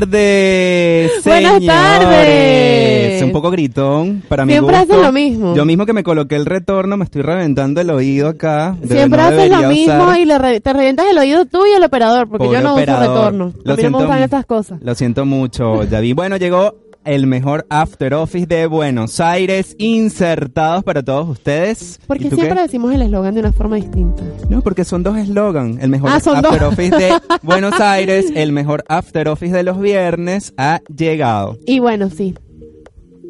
tardes. Buenas señores. tardes. Un poco gritón para mi Siempre haces lo mismo. Yo mismo que me coloqué el retorno me estoy reventando el oído acá. Siempre no haces lo mismo usar. y le re- te revientas el oído tú y el operador, porque Pobre yo no operador. uso retorno. Lo a mí no siento- me gustan esas cosas. Lo siento mucho, Yavi. Bueno, llegó el mejor after office de Buenos Aires insertados para todos ustedes. ¿Y Porque siempre qué? decimos el eslogan de una forma distinta. No, porque son dos eslogan. El mejor Ah, after dos. office de Buenos Aires, el mejor after office de los viernes ha llegado. Y bueno, sí.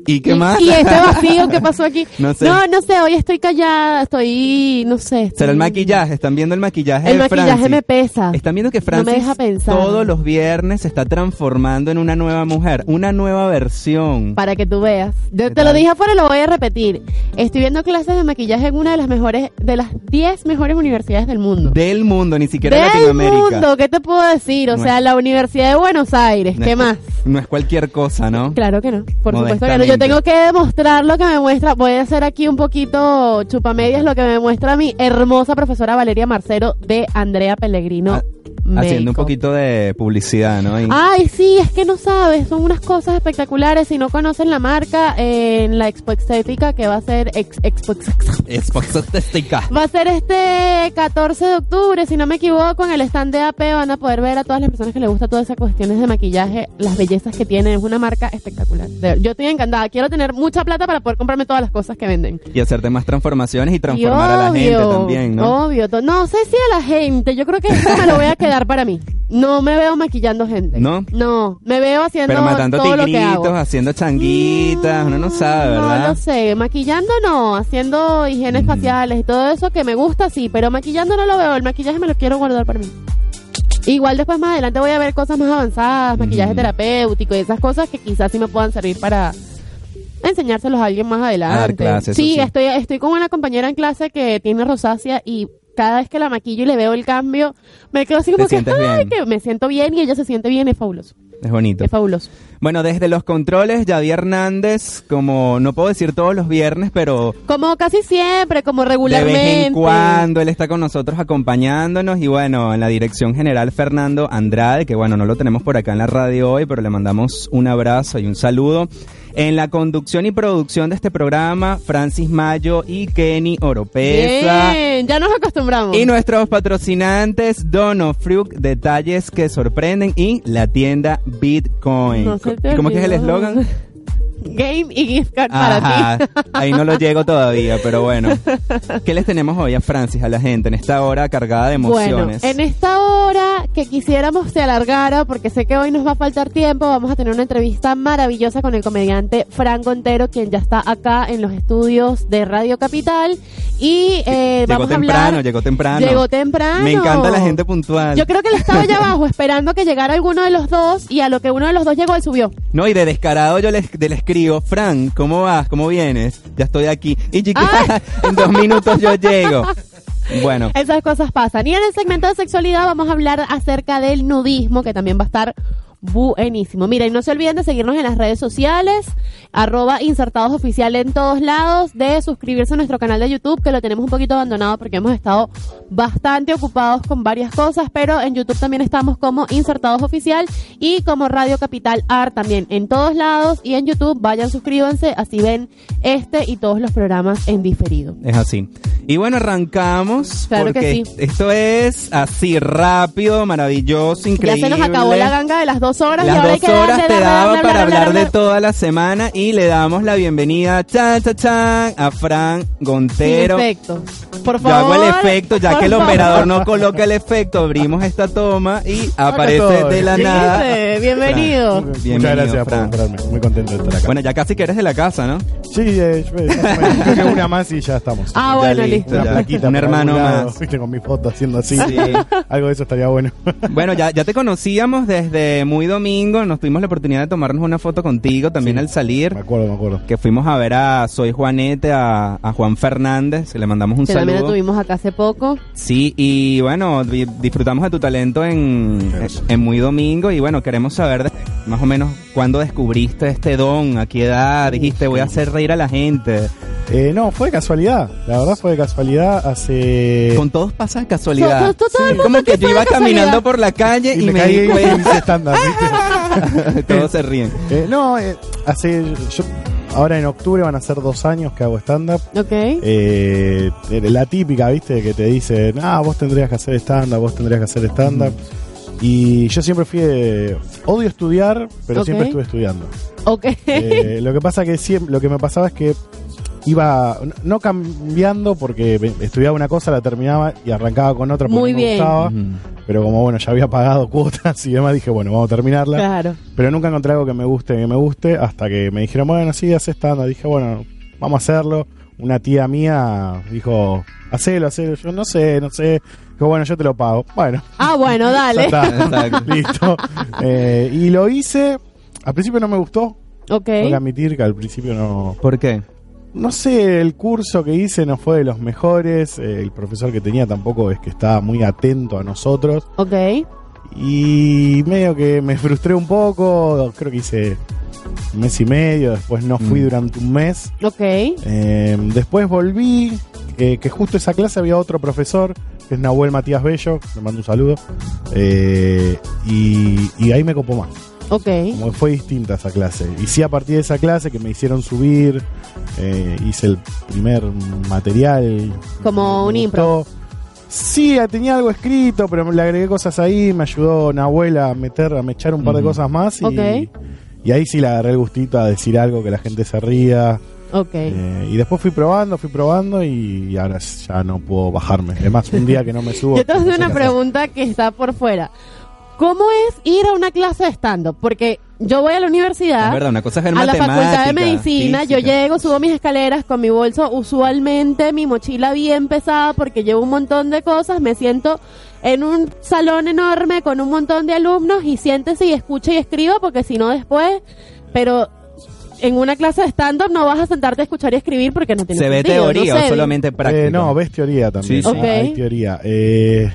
¿Y qué más? y este vacío que pasó aquí. No sé. no, no sé, hoy estoy callada, estoy, no sé. Será el estoy- maquillaje, están viendo el maquillaje El de maquillaje Francis. me pesa. Están viendo que No Francis me deja pensar. todos los viernes se está transformando en una nueva mujer, una nueva versión. Para que tú veas. Yo ¿Qué te lo dije afuera y lo voy a repetir. Estoy viendo clases de maquillaje en una de las mejores, de las 10 mejores universidades del mundo. Del mundo, ni siquiera Del Latinoamérica. mundo, ¿qué te puedo decir? O No sea, es- la Universidad de Buenos Aires, No ¿qué es- más? No es cualquier cosa, ¿no? Claro que no, por supuesto que no. Yo tengo que demostrar lo que me muestra. Voy a hacer aquí un poquito chupamedias lo que me muestra mi hermosa profesora Valeria Marcero de Andrea Pellegrino. Haciendo un poquito de publicidad, ¿no? Y- Ay, sí, es que no sabes, son unas cosas espectaculares. Si no conocen la marca, eh, en la Expo Estética, que va a ser ex- Expo estética. Va a ser este 14 de octubre, si no me equivoco, en el stand de AP van a poder ver a todas las personas que les gusta todas esas cuestiones de maquillaje, las bellezas que tienen. Es una marca espectacular. Yo estoy encantada. Quiero tener mucha plata para poder comprarme todas las cosas que venden. Y hacerte más transformaciones y Y transformar a la gente también, ¿no? Obvio. No sé si a la gente. Yo creo que esto me lo voy a quedar para mí. No me veo maquillando gente. ¿No? No. Me veo haciendo Pero matando todo lo que hago. haciendo changuitas, uno no sabe, No ¿verdad? lo sé, maquillando no, haciendo higienes Mm. faciales y todo eso que me gusta sí, pero maquillando no lo veo, el maquillaje me lo quiero guardar para mí. Igual después más adelante voy a ver cosas más avanzadas, maquillaje Ujú. terapéutico y esas cosas que quizás sí me puedan servir para enseñárselos a alguien más adelante. clases, eso sí, sí. estoy estoy con una compañera en clase que tiene rosácea y cada vez que la maquillo y le veo el cambio, me quedo así como que, ay, que me siento bien y ella se siente bien, es fabuloso. Es bonito. Es fabuloso. Bueno, desde los controles, Javier Hernández, como no puedo decir todos los viernes, pero Como casi siempre, como de regularmente. vez en cuando él está con nosotros acompañándonos y bueno, en la dirección general Fernando Andrade, que bueno, no lo tenemos por acá en la radio hoy, pero le mandamos un abrazo y un saludo. En la conducción y producción de este programa, Francis Mayo y Kenny Oropesa. Bien, ya nos acostumbramos. Y nuestros patrocinantes, Dono Fruit, detalles que sorprenden y la tienda Bitcoin. No ¿Y cómo que es el eslogan? Game y gift card para ti. ahí no lo llego todavía, pero bueno. ¿Qué les tenemos hoy a Francis, a la gente, en esta hora cargada de Bueno, emociones? en esta hora que quisiéramos se alargara, porque sé que hoy nos va a faltar tiempo, vamos a tener una entrevista maravillosa con el comediante Franco Ontero, quien ya está acá en los estudios de Radio Capital. Y eh, llegó vamos a temprano, hablar. llegó temprano. Llegó temprano. Me encanta la gente puntual. Yo creo que él estaba allá abajo esperando a que llegara alguno de los dos y a lo que uno de los dos llegó, él subió. No, y de descarado yo le, de- le escribo, Fran, ¿cómo vas? ¿Cómo vienes? Ya estoy aquí. Y chiquita, en dos minutos yo llego. Bueno, Esas cosas pasan. Y en el segmento de sexualidad vamos a hablar acerca del nudismo, que también va a estar buenísimo. Miren, no se olviden de seguirnos en las redes sociales, arroba insertados oficial en todos lados, de suscribirse a nuestro canal de YouTube, que lo tenemos un poquito abandonado porque hemos estado bastante ocupados con varias cosas, pero en YouTube también estamos como insertados oficial y como Radio Capital Art también en todos lados y en YouTube vayan suscríbanse, así ven este y todos los programas en diferido. es así. Y bueno, arrancamos. Claro que sí. esto es así, rápido, maravilloso, increíble. Ya se nos acabó la ganga de las dos horas y Las ahora hay dos que horas darle, te daba para hablar de toda la semana y le damos la bienvenida, chan, chan, chan, a Fran Gontero. Sin efecto. Por Yo favor. hago el efecto, ya que el favor. operador no coloca el efecto, abrimos esta toma y aparece de la nada. Dice, Bienvenido. Bienvenido, Muchas gracias Fran. por encontrarme. Muy contento de estar acá. Bueno, ya casi que eres de la casa, ¿no? sí, eh, yo- bueno, creo que una más y ya estamos. Ah, Ya bueno, listo, listo. Una ya. plaquita Un hermano más. Viste, con mi foto haciendo así. Sí. Algo de eso estaría bueno. Bueno, ya, ya te conocíamos desde muy domingo, nos tuvimos la oportunidad de tomarnos una foto contigo también Sí. al salir, me acuerdo, me acuerdo. que fuimos a ver a Soy Juanete, a, a Juan Fernández, que le mandamos un Que también lo saludo. tuvimos acá hace poco. Sí, y bueno, di- disfrutamos de tu talento en, en Muy Domingo y bueno, queremos saber de- más o menos cuándo descubriste este don, a qué edad dijiste voy a hacer reír a la gente. Eh, no, fue de casualidad. La verdad fue de casualidad. Hace. Con todos pasa de casualidad. Todo Como que yo iba caminando por la calle y, y me me caí di y cuenta. todos se ríen. Eh, no, eh, hace. Yo, ahora en octubre van a ser dos años que hago stand-up. Ok. Eh, la típica, ¿viste? Que te dicen, ah, vos tendrías que hacer stand-up, vos tendrías que hacer stand-up. Y yo siempre fui de. Odio estudiar, pero Ok. siempre estuve estudiando. Ok. Eh, lo que pasa que siempre, lo que me pasaba es que iba no- cambiando porque me- estudiaba una cosa, la terminaba y arrancaba con otra porque Muy no me bien. gustaba. Pero como bueno, ya había pagado cuotas y demás, dije, bueno, vamos a terminarla. Claro. Pero nunca encontré algo que me guste, que me guste, hasta que me dijeron, bueno, sí, hace stand Dije, bueno, vamos a hacerlo. Una tía mía dijo, hacelo, hacelo. Yo no sé, no sé. Dijo, bueno, yo te lo pago. Bueno, Ah, bueno, ya dale. está. Listo. Eh, y lo hice. Al principio no me gustó. Ok. Tengo que admitir que al principio no. ¿Por qué? No sé, el curso que hice no fue de los mejores. eh, el profesor que tenía tampoco es que estaba muy atento a nosotros. Ok. Y medio que me frustré un poco. Creo que hice un mes y medio. Después no fui Mm. durante un mes. Ok. Eh, después volví. eh, que justo esa clase había otro profesor. Que es Nahuel Matías Bello. Le mando un saludo. Eh, y, y ahí me copó más. Ok. Como que fue distinta esa clase. Y sí, a partir de esa clase que me hicieron subir, eh, hice el primer material. Como un impro. Sí, tenía algo escrito, pero le agregué cosas ahí. Me ayudó Nahuela a meter, a mechar un par de cosas más. Y, Ok. y ahí sí le agarré el gustito a decir algo que la gente se ría. Ok. Eh, y después fui probando, fui probando y ahora ya no puedo bajarme. Además, un día que no me subo. Yo te sé una pregunta que está por fuera. ¿Cómo es ir a una clase de stand-up? Porque yo voy a la universidad. Es verdad, una cosa es ver a la facultad de medicina, yo llego, subo mis escaleras con mi bolso, usualmente mi mochila bien pesada porque llevo un montón de cosas, me siento en un salón enorme con un montón de alumnos y siéntese y escucha y escriba porque si no después, pero en una clase de stand-up no vas a sentarte a escuchar y escribir porque no tiene ¿Se ve sentido, teoría no o solamente práctica? Eh, no, ves teoría también. Sí, sí. Ah. Hay teoría. Eh,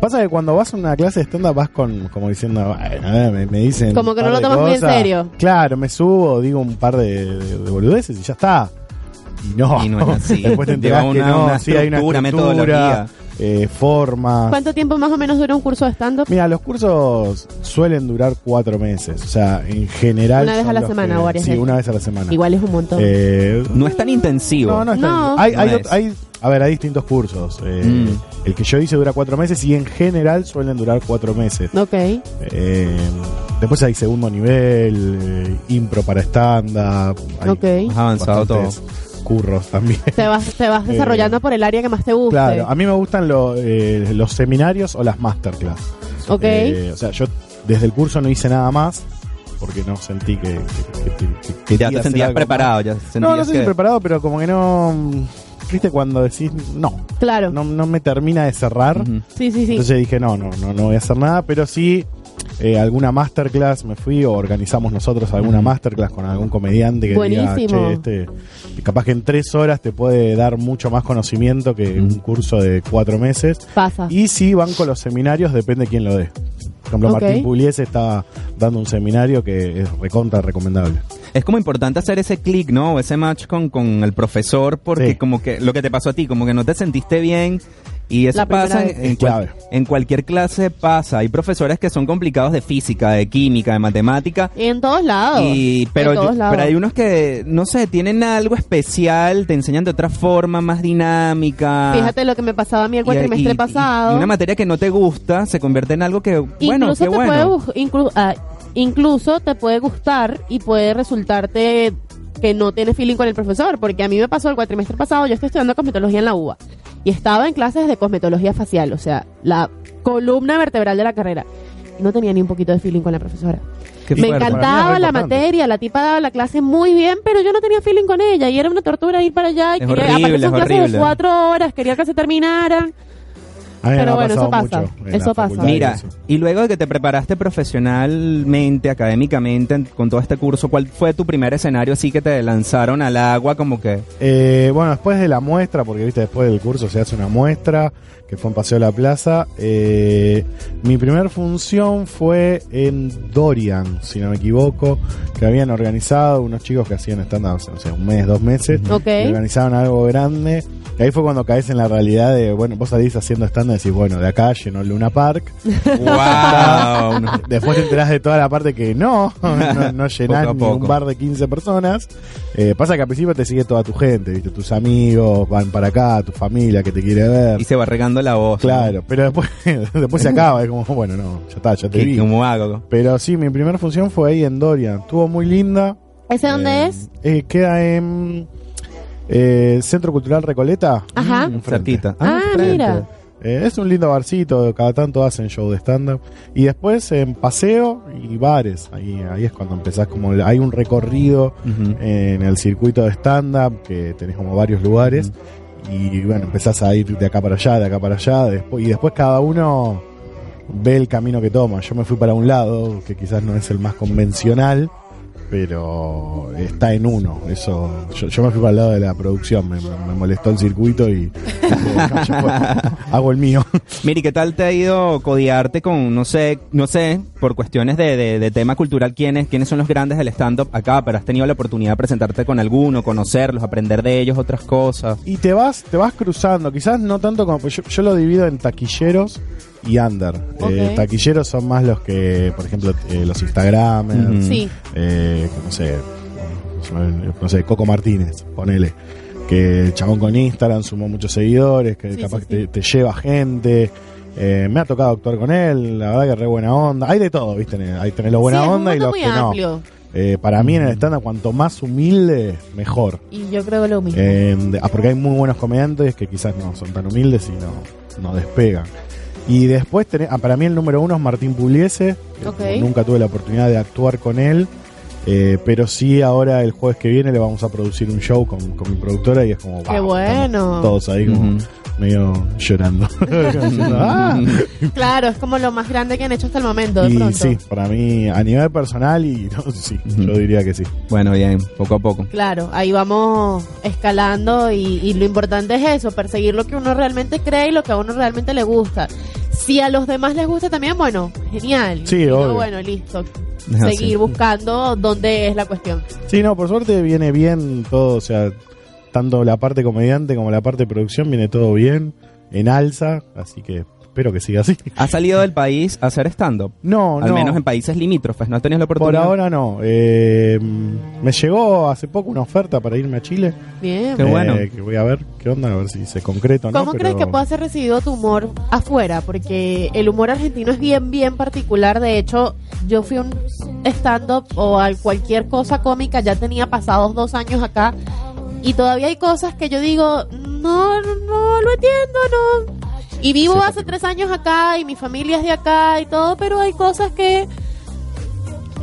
pasa que cuando vas a una clase de stand-up vas con, como diciendo, "Bueno, eh, me, me dicen. Como que no lo tomas muy en cosas". serio. Claro, me subo, digo un par de, de- de boludeces y ya está. Y no. Y no es así. Después te enterás que no, una sí, hay una estructura, metodología. eh, formas. ¿Cuánto tiempo más o menos dura un curso de stand-up? Mira, los cursos suelen durar cuatro meses. O sea, en general. Una vez a la semana que- o varias Sí, veces. una vez a la semana. Igual es un montón. Eh, No es tan intensivo. no, no, No. bien. Hay, No hay, es. hay- a ver, hay distintos cursos. Eh, Mm. El que yo hice dura cuatro meses y en general suelen durar cuatro meses. Ok. Eh, después hay segundo nivel, eh, impro para stand-up. hay Ok. Has avanzado todo. Curros también. Te vas, te vas Eh, desarrollando por el área que más te guste. Claro, a mí me gustan lo- eh, los seminarios o las masterclass. Ok. Eh, o sea, yo desde el curso no hice nada más porque no sentí que, que- que- que- que ya te sentías preparado, ya más. sentías No, no sé que... preparado, pero como que no. Viste cuando decís no, claro. no, no me termina de cerrar. Sí, sí, sí. Entonces dije, no, no, no, no voy a hacer nada, pero sí eh, alguna masterclass me fui o organizamos nosotros alguna masterclass con algún comediante que Buenísimo. diga, che, este, capaz que en tres horas te puede dar mucho más conocimiento que un curso de cuatro meses. Pasa. Y si van con los seminarios, depende quién lo dé. Por ejemplo. Martín Pugliese estaba dando un seminario que es recontra recomendable. Es como importante hacer ese clic, ¿no? O ese match con, con el profesor, porque Sí. como que lo que te pasó a ti, como que no te sentiste bien. Y eso pasa en, cual- en cualquier clase pasa. Hay profesores que son complicados de física, de química, de matemática. Y en todos lados. Y, pero, en todos yo- lados. pero hay unos que, no sé, tienen algo especial, te enseñan de otra forma, más dinámica. Fíjate lo que me pasaba a mí el cuatrimestre pasado. Y una materia que no te gusta se convierte en algo que, bueno, incluso qué te bueno. puede gu- inclu- ah, incluso te puede gustar y puede resultarte que no tienes feeling con el profesor, porque a mí me pasó el cuatrimestre pasado, yo estoy estudiando cosmetología en la UBA y estaba en clases de cosmetología facial, o sea, la columna vertebral de la carrera. No tenía ni un poquito de feeling con la profesora. Qué me fuerte. Encantaba la materia, la tipa daba la clase muy bien, pero yo no tenía feeling con ella y era una tortura ir para allá y Es quería, horrible, aparte son es clases de cuatro horas, quería que se terminaran. A mí me Pero ha bueno, eso pasado pasa, eso pasa. Mira, eso. y luego de que te preparaste profesionalmente, académicamente, en- con todo este curso, ¿cuál fue tu primer escenario así que te lanzaron al agua como que... Eh, bueno, después de la muestra, porque viste, después del curso se hace una muestra, que fue en Paseo de la Plaza. eh, mi primer función fue en Dorian, si no me equivoco, que habían organizado unos chicos que hacían stand-up, no sé, un mes, dos meses. Ok. y organizaron algo grande. Y ahí fue cuando caes en la realidad de, bueno, vos salís haciendo stand-up y decís, bueno, de acá llenó el Luna Park. ¡Wow! Después te enterás de toda la parte que no, no, no llenás ni un bar de 15 personas. Eh, pasa que al principio te sigue toda tu gente, ¿viste? tus amigos van para acá, tu familia que te quiere ver. y se va regando la voz. ¿no? Claro, pero después, después se acaba, es como, bueno, no, ya está, ya te ¿Qué- vi. ¿Cómo hago? Pero sí, mi primera función fue ahí en Dorian. Estuvo muy linda. ¿Ese dónde Eh, es? eh, queda en eh, Centro Cultural Recoleta. Ajá. enfrente. Cerquita. Ah, enfrente. mira. Eh, es un lindo barcito, cada tanto hacen show de stand-up. Y después en paseo y bares. Ahí, ahí es cuando empezás como... Hay un recorrido en el circuito de stand-up que tenés como varios lugares. Y bueno, empezás a ir de acá para allá, de acá para allá. Después, y después cada uno ve el camino que toma. Yo me fui para un lado, que quizás no es el más convencional. Pero está en uno. Eso, yo, yo me fui para el lado de la producción. Me, molestó el circuito y dije, "No, ya fue. hago el mío. Miri, ¿qué tal te ha ido codearte con, no sé, no sé, por cuestiones de, de- de tema cultural, quiénes, quiénes son los grandes del stand-up acá, pero has tenido la oportunidad de presentarte con alguno, conocerlos, aprender de ellos otras cosas? Y te vas, te vas cruzando, quizás no tanto como pues yo, yo lo divido en taquilleros y under. Eh, taquilleros son más los que, por ejemplo, eh, los Instagramers. Sí. eh, no sé, no sé, Coco Martínez, ponele. Que el chabón con Instagram sumó muchos seguidores, que Sí, capaz sí. Te, te lleva gente. Eh, me ha tocado actuar con él, la verdad que re buena onda. Hay de todo, ¿viste? Hay tenés los buena onda y los que no. Eh, para mí en el stand cuanto más humilde, mejor. Y yo creo lo mismo. Eh, ah, porque hay muy buenos comediantes que quizás no son tan humildes y no, no despegan. Y después, tenés- ah, para mí el número uno es Martín Pugliese. que Ok. Nunca tuve la oportunidad de actuar con él. eh, pero sí, ahora el jueves que viene le vamos a producir un show con, con mi productora y es como. Qué bueno. Todos ahí como medio llorando. Ah. Claro, es como lo más grande que han hecho hasta el momento, de Y pronto. sí, para mí, a nivel personal, y no, sí, Ujú. yo diría que sí. Bueno, bien, poco a poco. Claro, ahí vamos escalando y, y lo importante es eso, perseguir lo que uno realmente cree y lo que a uno realmente le gusta. Si a los demás les gusta también, bueno, genial. Sí, no, obvio. bueno, listo. Seguir buscando dónde es la cuestión. Sí, no, por suerte viene bien todo, o sea, tanto la parte comediante como la parte de producción viene todo bien, en alza, así que espero que siga así. ¿Has salido del país a hacer stand-up? No, Al no. menos en países limítrofes, ¿no has tenido la Por oportunidad? ahora no. Eh, me llegó hace poco una oferta para irme a Chile. Bien. Qué bueno. eh, que voy a ver qué onda, a ver si se concreta o no. ¿Cómo pero- crees que pueda ser recibido tu humor afuera? Porque el humor argentino es bien, bien particular. De hecho, yo fui a un stand-up o a cualquier cosa cómica, ya tenía pasados dos años acá. Y todavía hay cosas que yo digo, no, no lo entiendo, no. Y vivo Sí, hace tres años acá y mi familia es de acá y todo, pero hay cosas que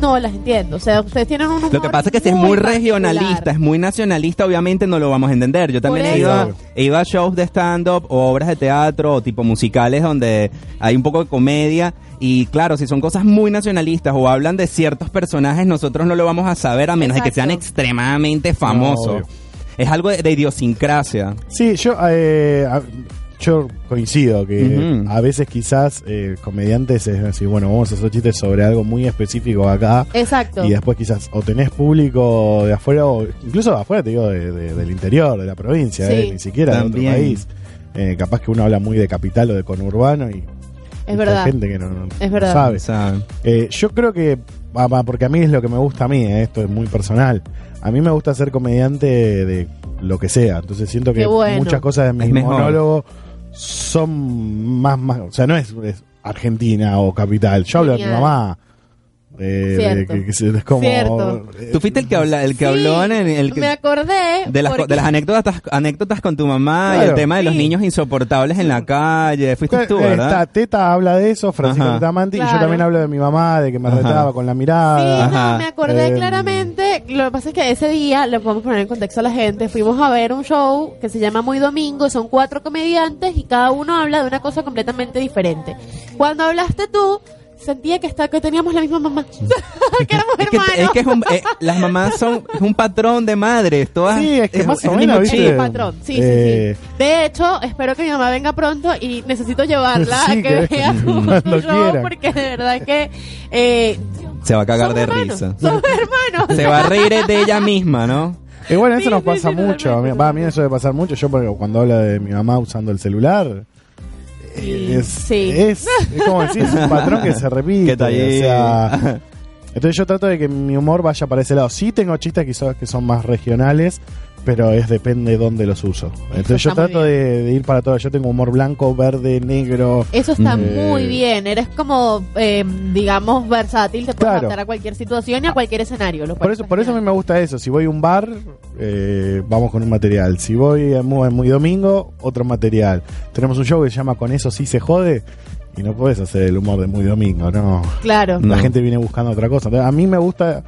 no las entiendo. O sea, ustedes tienen un humor Lo que pasa es que si es muy particular. regionalista, es muy nacionalista, obviamente no lo vamos a entender. Yo también he ido, a, he ido a shows de stand-up o obras de teatro o tipo musicales donde hay un poco de comedia. Y claro, si son cosas muy nacionalistas o hablan de ciertos personajes, nosotros no lo vamos a saber a menos de que Exacto. sean extremadamente famosos. obvio. es algo de, de idiosincrasia. Sí, yo, eh, yo coincido que a veces quizás eh, comediantes es decir, bueno, vamos a hacer chistes sobre algo muy específico acá. Exacto. Y después quizás o tenés público de afuera o incluso de afuera, te digo, de- de- del interior, de la provincia, Sí. eh, ni siquiera de También. otro país. Eh, capaz que uno habla muy de capital o de conurbano y es verdad. gente que no, no- Es no verdad. sabe. ¿saben? Eh, yo creo que, porque a mí es lo que me gusta a mí, eh, esto es muy personal. A mí me gusta ser comediante de lo que sea, entonces siento que bueno. muchas cosas de mi mejor. Son más, más, o sea, no es, es Argentina o capital. Yo hablo de mi mamá. Eh, que- que se- es como, Cierto. eh, Tú fuiste el que habla, el que Sí, habló en el, el que- Me acordé. de las, porque- de las anécdotas, anécdotas con tu mamá y Claro. el tema de los Sí. niños insoportables en la calle. Fuiste tú, ¿verdad? Esta Teta habla de eso, Francisco Ajá. Tetamanti, y yo Claro. también hablo de mi mamá, de que me Ajá. retaba con la Sí, mirada. Ajá. no, me acordé Eh, claramente. Lo que pasa es que ese día, le podemos poner en contexto a la gente, fuimos a ver un show que se llama Muy Domingo, son cuatro comediantes y cada uno habla de una cosa completamente diferente. Cuando hablaste tú, sentía que, está, que teníamos la misma mamá, que éramos Es que, hermanos. es que es un- eh, las mamás son es un patrón de madres, todas. Sí, es que más o el menos, patrón. Sí, Eh, sí, sí. De hecho, espero que mi mamá venga pronto y necesito llevarla Sí, a que, que- vea tu, show porque de verdad que eh, Se va a cagar de hermanos, risa. Somos hermanos. Se va a reír de ella misma, ¿no? Y bueno, eso Sí, nos sí, pasa sí, mucho. A mí, va, a mí eso debe pasar mucho. Yo porque cuando hablo de mi mamá usando el celular, eh, es, sí. es, es como decir, es un patrón que se repite. ¿Qué tal? o sea, entonces yo trato de que mi humor vaya para ese lado. Sí tengo chistes quizás que son más regionales, pero es depende de dónde los uso. Entonces yo trato de, de ir para todo. Yo tengo humor blanco, verde, negro. Eso está Mm. muy bien. Eres como, eh, digamos, versátil. Te puedes Claro. adaptar a cualquier situación y a cualquier escenario. Por eso, por eso a mí me gusta eso. Si voy a un bar, eh, vamos con un material. Si voy a muy, muy domingo, otro material. Tenemos un show que se llama Con eso sí se jode. Y no puedes hacer el humor de muy domingo, no. Claro. No. La gente viene buscando otra cosa. Entonces, a mí me gusta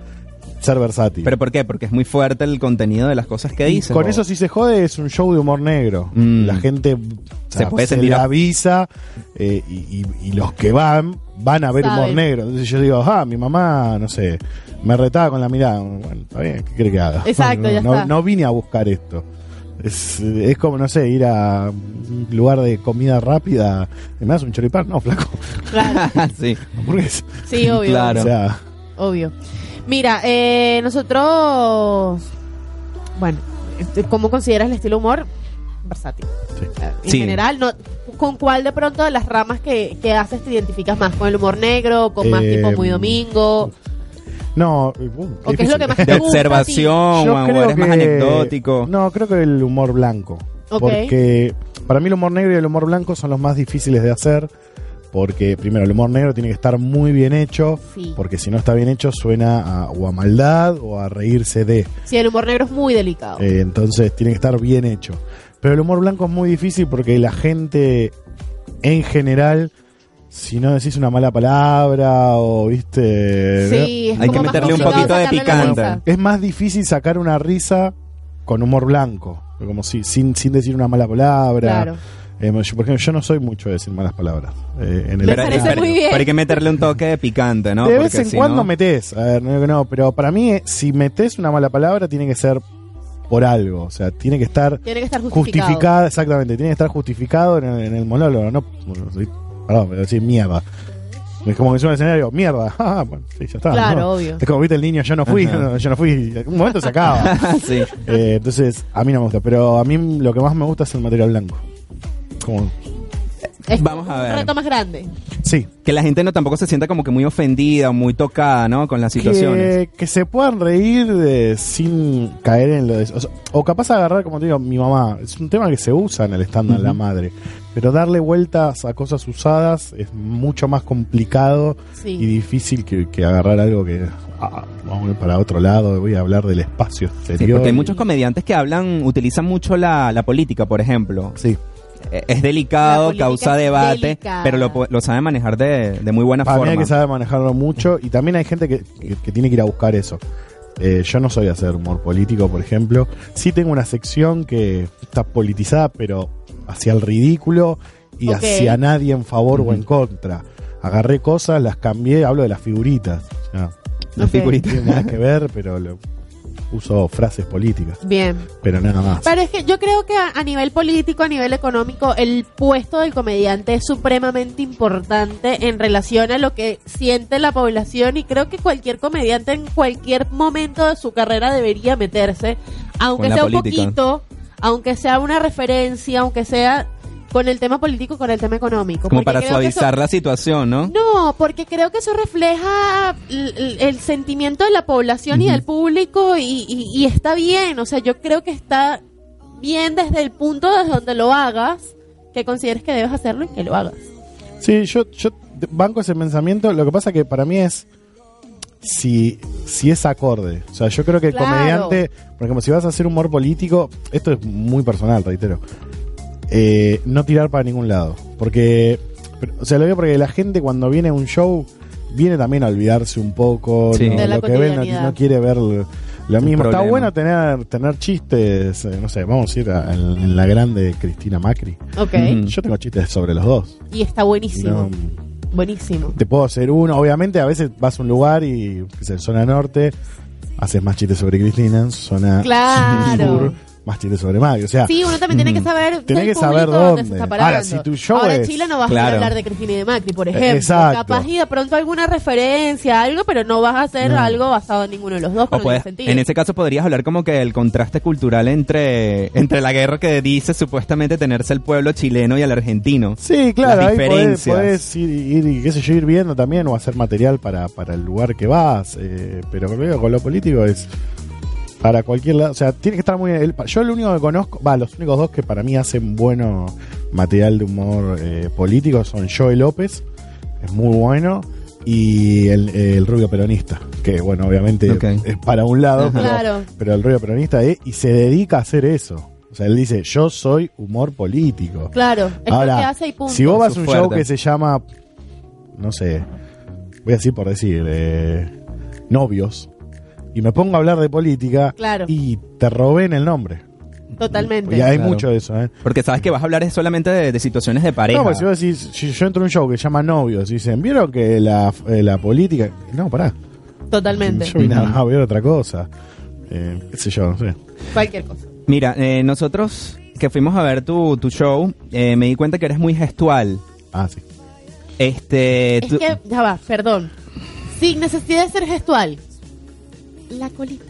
ser versátil. ¿Pero por qué? Porque es muy fuerte el contenido de las cosas que dice. con eso sí se jode es un show de humor negro. Mm. La gente Se puede se sentir la a- avisa eh, y, y- y los que van van a ver humor negro. Entonces yo digo, ah, mi mamá, no sé, me retaba con la mirada. Bueno, está bien, ¿qué quiere que haga? Exacto, no, ya no, está. no vine a buscar esto. Es, es como, no sé, ir a un lugar de comida rápida. ¿Me das un choripán? No, flaco. Claro. sí. Hamburguesa. Sí, obvio. Claro. O sea, Obvio. Mira, eh, nosotros. Bueno, este, ¿cómo consideras el estilo humor? Versátil. sí. Eh, En Sí. general, no, ¿con cuál de pronto de las ramas que, que haces te identificas más? ¿Con el humor negro? ¿Con más Eh, tipo muy domingo? No, uh, ¿O qué es lo que más te De gusta a ti? observación, Yo o creo eres más que- anecdótico. No, creo que el humor blanco. Ok. Porque para mí el humor negro y el humor blanco son los más difíciles de hacer. Porque primero el humor negro tiene que estar muy bien hecho. Sí. Porque si no está bien hecho suena a, o a maldad o a reírse de. Sí, el humor negro es muy delicado. Eh, entonces tiene que estar bien hecho. Pero el humor blanco es muy difícil porque la gente en general, si no decís una mala palabra o viste... sí, es Hay como que meterle un poquito de picante. Es más difícil sacar una risa con humor blanco. Como si, sin, sin decir una mala palabra. Claro. Eh, yo, por ejemplo, yo no soy mucho de decir malas palabras. eh, en el Pero, parece pero- muy bien. pero hay que meterle un toque de picante, ¿no? de Porque vez en si cuando no- metes, a ver, no digo que no, pero para mí, eh, si metes una mala palabra, tiene que ser por algo. O sea, tiene que estar Tiene que estar justificado. justificada, exactamente, tiene que estar justificado en el, en el monólogo. No, perdón, pero decir mierda. Es como que suena el escenario, mierda. Ah, bueno, sí, ya está. Claro, ¿no? obvio. Es como viste el niño, yo no fui, no, yo no fui. En un momento se acaba. sí. Eh, entonces, a mí no me gusta. Pero a mí lo que más me gusta es el material blanco. Como, Es Vamos a ver. Un reto más grande. sí, Que la gente no tampoco se sienta como que muy ofendida o muy tocada, ¿no? Con las situaciones. que, que se puedan reír de- sin caer en lo de... O, sea, o capaz agarrar, como te digo, mi mamá. Es un tema que se usa en el estándar, la madre. Pero darle vueltas a cosas usadas es mucho más complicado Sí. y difícil que, que agarrar algo que... ah, vamos a ir para otro lado, voy a hablar del espacio Sí, exterior. porque hay muchos comediantes que hablan, utilizan mucho la, la política, por ejemplo. Sí. Es delicado, causa debate, delicada. pero lo, sabe manejar de, de muy buena Para mí forma. hay que saber manejarlo mucho y también hay gente que, que- que tiene que ir a buscar eso. Eh, yo no soy de hacer humor político, por ejemplo. Sí tengo una sección que está politizada, pero hacia el ridículo y Ok. hacia nadie en favor o en contra. Agarré cosas, las cambié, hablo de las figuritas. O sea, La Ok. figurita. no tiene nada que ver, pero lo- uso frases políticas, Bien. pero nada más. Pero es que yo creo que a, a nivel político, a nivel económico, el puesto del comediante es supremamente importante en relación a lo que siente la población y creo que cualquier comediante en cualquier momento de su carrera debería meterse, aunque sea un poquito, aunque sea una referencia, aunque sea con el tema político, con el tema económico. Como para eso- suavizar la situación, ¿no? no, porque creo que eso refleja el, sentimiento de la población y del público y, y- y está bien. O sea, yo creo que está bien desde el punto desde donde lo hagas, que consideres que debes hacerlo y que lo hagas. Sí, yo, yo banco ese pensamiento. Lo que pasa que para mí es si, si es acorde. O sea, yo creo que el Claro. comediante, por ejemplo, si vas a hacer humor político, esto es muy personal, reitero. Eh, no tirar para ningún lado. Porque, o sea, lo digo porque la gente cuando viene a un show viene también a olvidarse un poco Sí. ¿no? De lo que ve, no, quiere ver lo lo mismo. Está bueno tener tener chistes, eh, no sé, vamos a ir a- en, en la grande Cristina Macri. Ok. Ujú. Yo tengo chistes sobre los dos. Y está buenísimo. No, Buenísimo. te puedo hacer uno. Obviamente, a veces vas a un lugar y, que es zona norte, haces más chistes sobre Cristina, zona Claro. sur, más chistes sobre Maggie. O sea, Sí, uno también tiene que saber Tenés del que saber dónde se está parando. Ahora, si tu show Ahora en es- Chile no vas a Claro. ir a hablar de Cristina y de Macri, por ejemplo. exacto. Capaz y de pronto alguna referencia, algo, pero no vas a hacer No. algo basado en ninguno de los dos, O puedes- sentido. en ese caso podrías hablar como que el contraste cultural entre, entre la guerra que dice supuestamente tenerse el pueblo chileno y el argentino. sí, claro, las ahí podés, diferencias. podés ir, ir y qué sé yo, ir viendo también o hacer material para, para el lugar que vas. eh, pero con lo, con lo político es para cualquier lado. O sea, tiene que estar muy. el- yo lo único que conozco, va, los únicos dos que para mí hacen bueno material de humor eh, político son Joe López, es muy bueno. Y el, el rubio peronista, que bueno, obviamente es para un lado, pero, Claro. pero el rubio peronista es, y se dedica a hacer eso. O sea, él dice, yo soy humor político. Claro, es lo que hace y punto. Si vos vas a un fuerte. show que se llama, no sé, voy a decir por decir, eh, novios, y me pongo a hablar de política, Claro. y te robé en el nombre. Totalmente. Y hay Claro. mucho de eso, ¿eh? Porque sabes que vas a hablar es solamente de, de situaciones de pareja. No, porque si vos decís, si yo entro a un show que se llama novios, y dicen, ¿vieron que la, eh, la política... No, pará, Totalmente. yo vine a ver otra cosa. Eh, qué sé yo, no sé. Cualquier cosa. Mira, eh, nosotros que fuimos a ver tu, tu show, eh, me di cuenta que eres muy gestual. Ah, sí. Este, Es tú- que, ya va, perdón. Sin necesidad de ser gestual. La colita.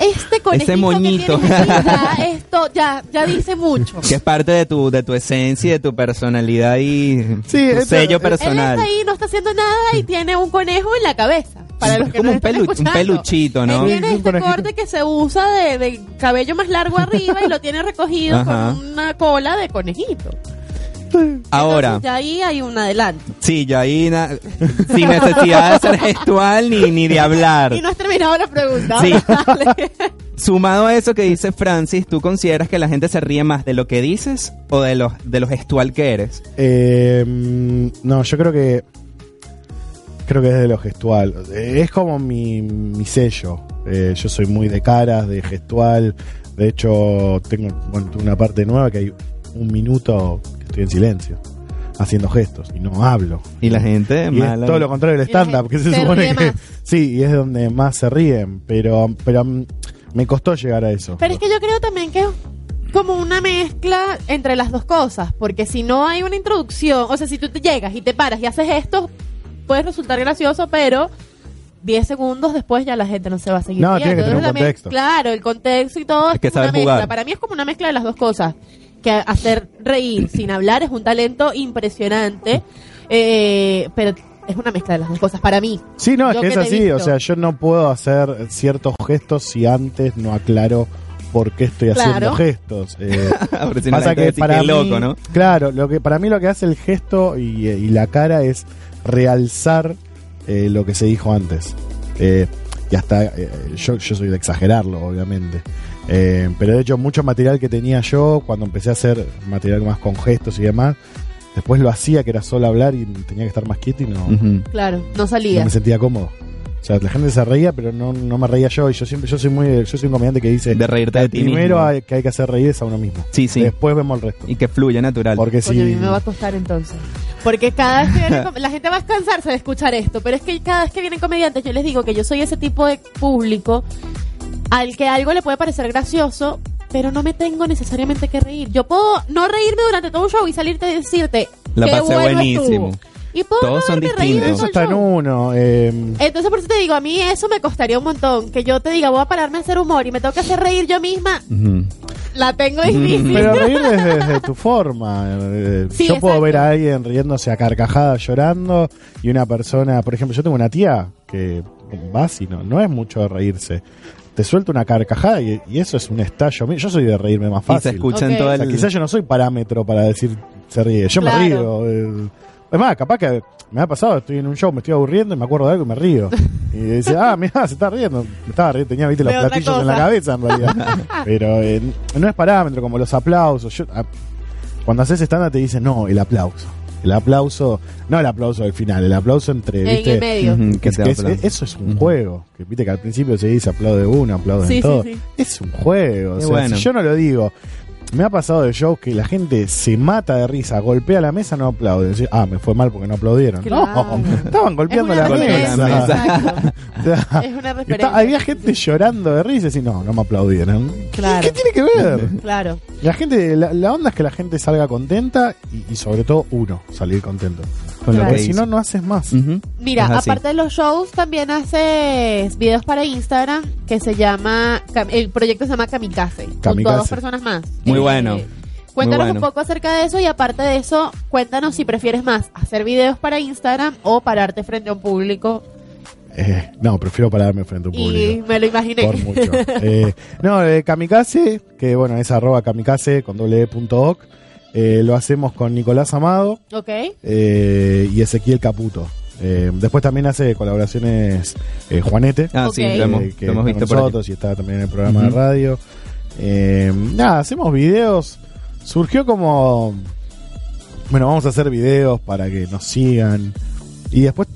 Este conejito Ese moñito. que tienes aquí, ya, esto ya, ya dice mucho. que es parte de tu, de tu esencia y de tu personalidad y Sí, tu sello él Él personal. está ahí, no está haciendo nada y tiene un conejo en la cabeza. Para Es los que como no un pelu- un peluchito, ¿no? Él tiene es un este conejito. corte que se usa de, de cabello más largo arriba y lo tiene recogido Ajá. con una cola de conejito. Ahora, Entonces, ya ahí hay un adelanto. sí, yo ahí na- sin necesidad de ser gestual ni, ni de hablar. Y no has terminado la pregunta. Sí. Dale. Sumado a eso que dice Francis, ¿tú consideras que la gente se ríe más de lo que dices o de lo, de lo gestual que eres? Eh, no, yo creo que. Creo que es de lo gestual. Es como mi, mi sello. Eh, yo soy muy de caras, de gestual. De hecho, tengo bueno, una parte nueva que hay un minuto estoy en silencio, haciendo gestos y no hablo. Y la gente Y es todo lo contrario del stand-up, que se se supone que. más. Sí, y es donde más se ríen. Pero, pero mm, me costó llegar a eso. Pero es que yo creo también que es como una mezcla entre las dos cosas, porque si no hay una introducción, o sea, si tú te llegas y te paras y haces esto, puede resultar gracioso, pero 10 segundos después ya la gente no se va a seguir No, riendo. tiene que tener un contexto. Claro, el contexto y todo Es es, que como una mezcla. jugar. Para mí es como una mezcla de las dos cosas. Que hacer reír sin hablar es un talento impresionante, eh, pero es una mezcla de las dos cosas para mí. Sí, no, es que es así. O sea, yo no puedo hacer ciertos gestos si antes no aclaro por qué estoy haciendo gestos. Eh, Porque si no la pasa que para mí, loco, ¿no? claro, lo que para mí lo que hace el gesto y, y la cara es realzar eh, lo que se dijo antes. Eh, y hasta eh, yo, yo soy de exagerarlo, obviamente. Eh, pero de hecho, mucho material que tenía yo cuando empecé a hacer material más con gestos y demás, después lo hacía que era solo hablar y tenía que estar más quieto y no. Claro, no no salía. me sentía cómodo. O sea, la gente se reía, pero no, no me reía yo. Y yo siempre, yo soy muy, yo soy un comediante que dice De reírte de ti primero mismo. hay, que hay que hacer reír es a uno mismo. Sí, sí. Después vemos el resto. Y que fluya natural. Porque si a mí me va a costar entonces. Porque cada vez que viene com- la gente va a cansarse de escuchar esto, pero es que cada vez que vienen comediantes yo les digo que yo soy ese tipo de público al que algo le puede parecer gracioso, pero no me tengo necesariamente que reír. Yo puedo no reírme durante todo un show y salirte y decirte La "Qué pasé bueno buenísimo". estuvo". Y puedo Todos no son haberme reído distintos. eso está en show. uno. eh, Entonces por eso te digo, a mí eso me costaría un montón. Que yo te diga, voy a pararme a hacer humor y me tengo que hacer reír yo misma, Ujú. la tengo difícil. pero reír desde, desde tu forma. eh, Sí, yo puedo exacto. ver a alguien riéndose a carcajadas llorando y una persona, por ejemplo, yo tengo una tía que va así, no, no es mucho de reírse. Te suelta una carcajada y, y eso es un estallo. mío. Yo soy de reírme más Y se fácil. escucha Ok. en todo O el... sea, quizás yo no soy parámetro para decir se ríe. Yo Claro. me río. eh. Es más, capaz que me ha pasado, estoy en un show, me estoy aburriendo y me acuerdo de algo y me río. Y dice, ah, mira, se está riendo. Me estaba riendo, tenía, viste, los De platillos en la cabeza en realidad. Pero eh, no es parámetro como los aplausos. Yo, ah, cuando haces stand te dicen, no, el aplauso. El aplauso, no el aplauso del final, el aplauso entre, en viste, el medio. Que es- te que es- aplaudan. eso es un juego. Que viste que al principio se dice aplaude uno, aplaude Sí, sí, todo. sí. Es un juego. O Qué sea, bueno. si yo no lo digo, me ha pasado de shows que la gente se mata de risa, golpea la mesa, no aplaude. Decir, ah, me fue mal porque no aplaudieron. Claro. No, estaban golpeando Es la mesa. exacto. O sea, Es una está- había gente llorando de risa y no, no me aplaudieron. Claro. ¿Qué tiene que ver? Claro. La gente, la, la onda es que la gente salga contenta y, y sobre todo uno salir contento. Con lo Claro. que Porque si no, no haces más. Mira, aparte de los shows, también haces videos para Instagram que se llama, el proyecto se llama Kamikaze, junto a Kamikaze. dos personas más. Muy bueno. Cuéntanos Muy bueno. un poco acerca de eso y aparte de eso, cuéntanos si prefieres más hacer videos para Instagram o pararte frente a un público. Eh, no, prefiero pararme frente a un Y público. me lo imaginé. Por mucho. Eh, no, eh, Kamikaze, que bueno, es arroba kamikaze con doble e punto oc. Eh, lo hacemos con Nicolás Amado ok. eh, y Ezequiel Caputo. Eh, después también hace colaboraciones eh, Juanete, Ah, sí, lo hemos, eh, que lo hemos visto con por aquí. nosotros y está también en el programa de radio. Eh, nada, hacemos videos. Surgió como, bueno, vamos a hacer videos para que nos sigan. Y después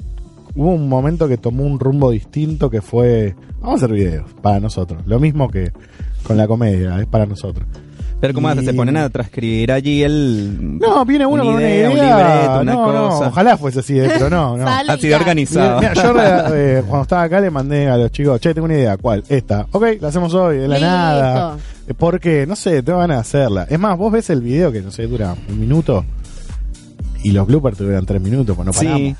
hubo un momento que tomó un rumbo distinto que fue, vamos a hacer videos para nosotros. Lo mismo que con la comedia, es para nosotros. Pero ¿cómo hace? Se ponen a transcribir allí el... No, viene uno Una con idea, una un idea. libreto, una no, no, cosa. ojalá fuese así, pero no, no. Así de organizado. Mira, yo eh, cuando estaba acá le mandé a los chicos, che, tengo una idea, ¿cuál? Esta. Ok, la hacemos hoy, de la Listo. nada. Porque, no sé, te van a hacerla. Es más, vos ves el video que, no sé, dura un minuto y los bloopers duran tres minutos, pues no paramos. Sí.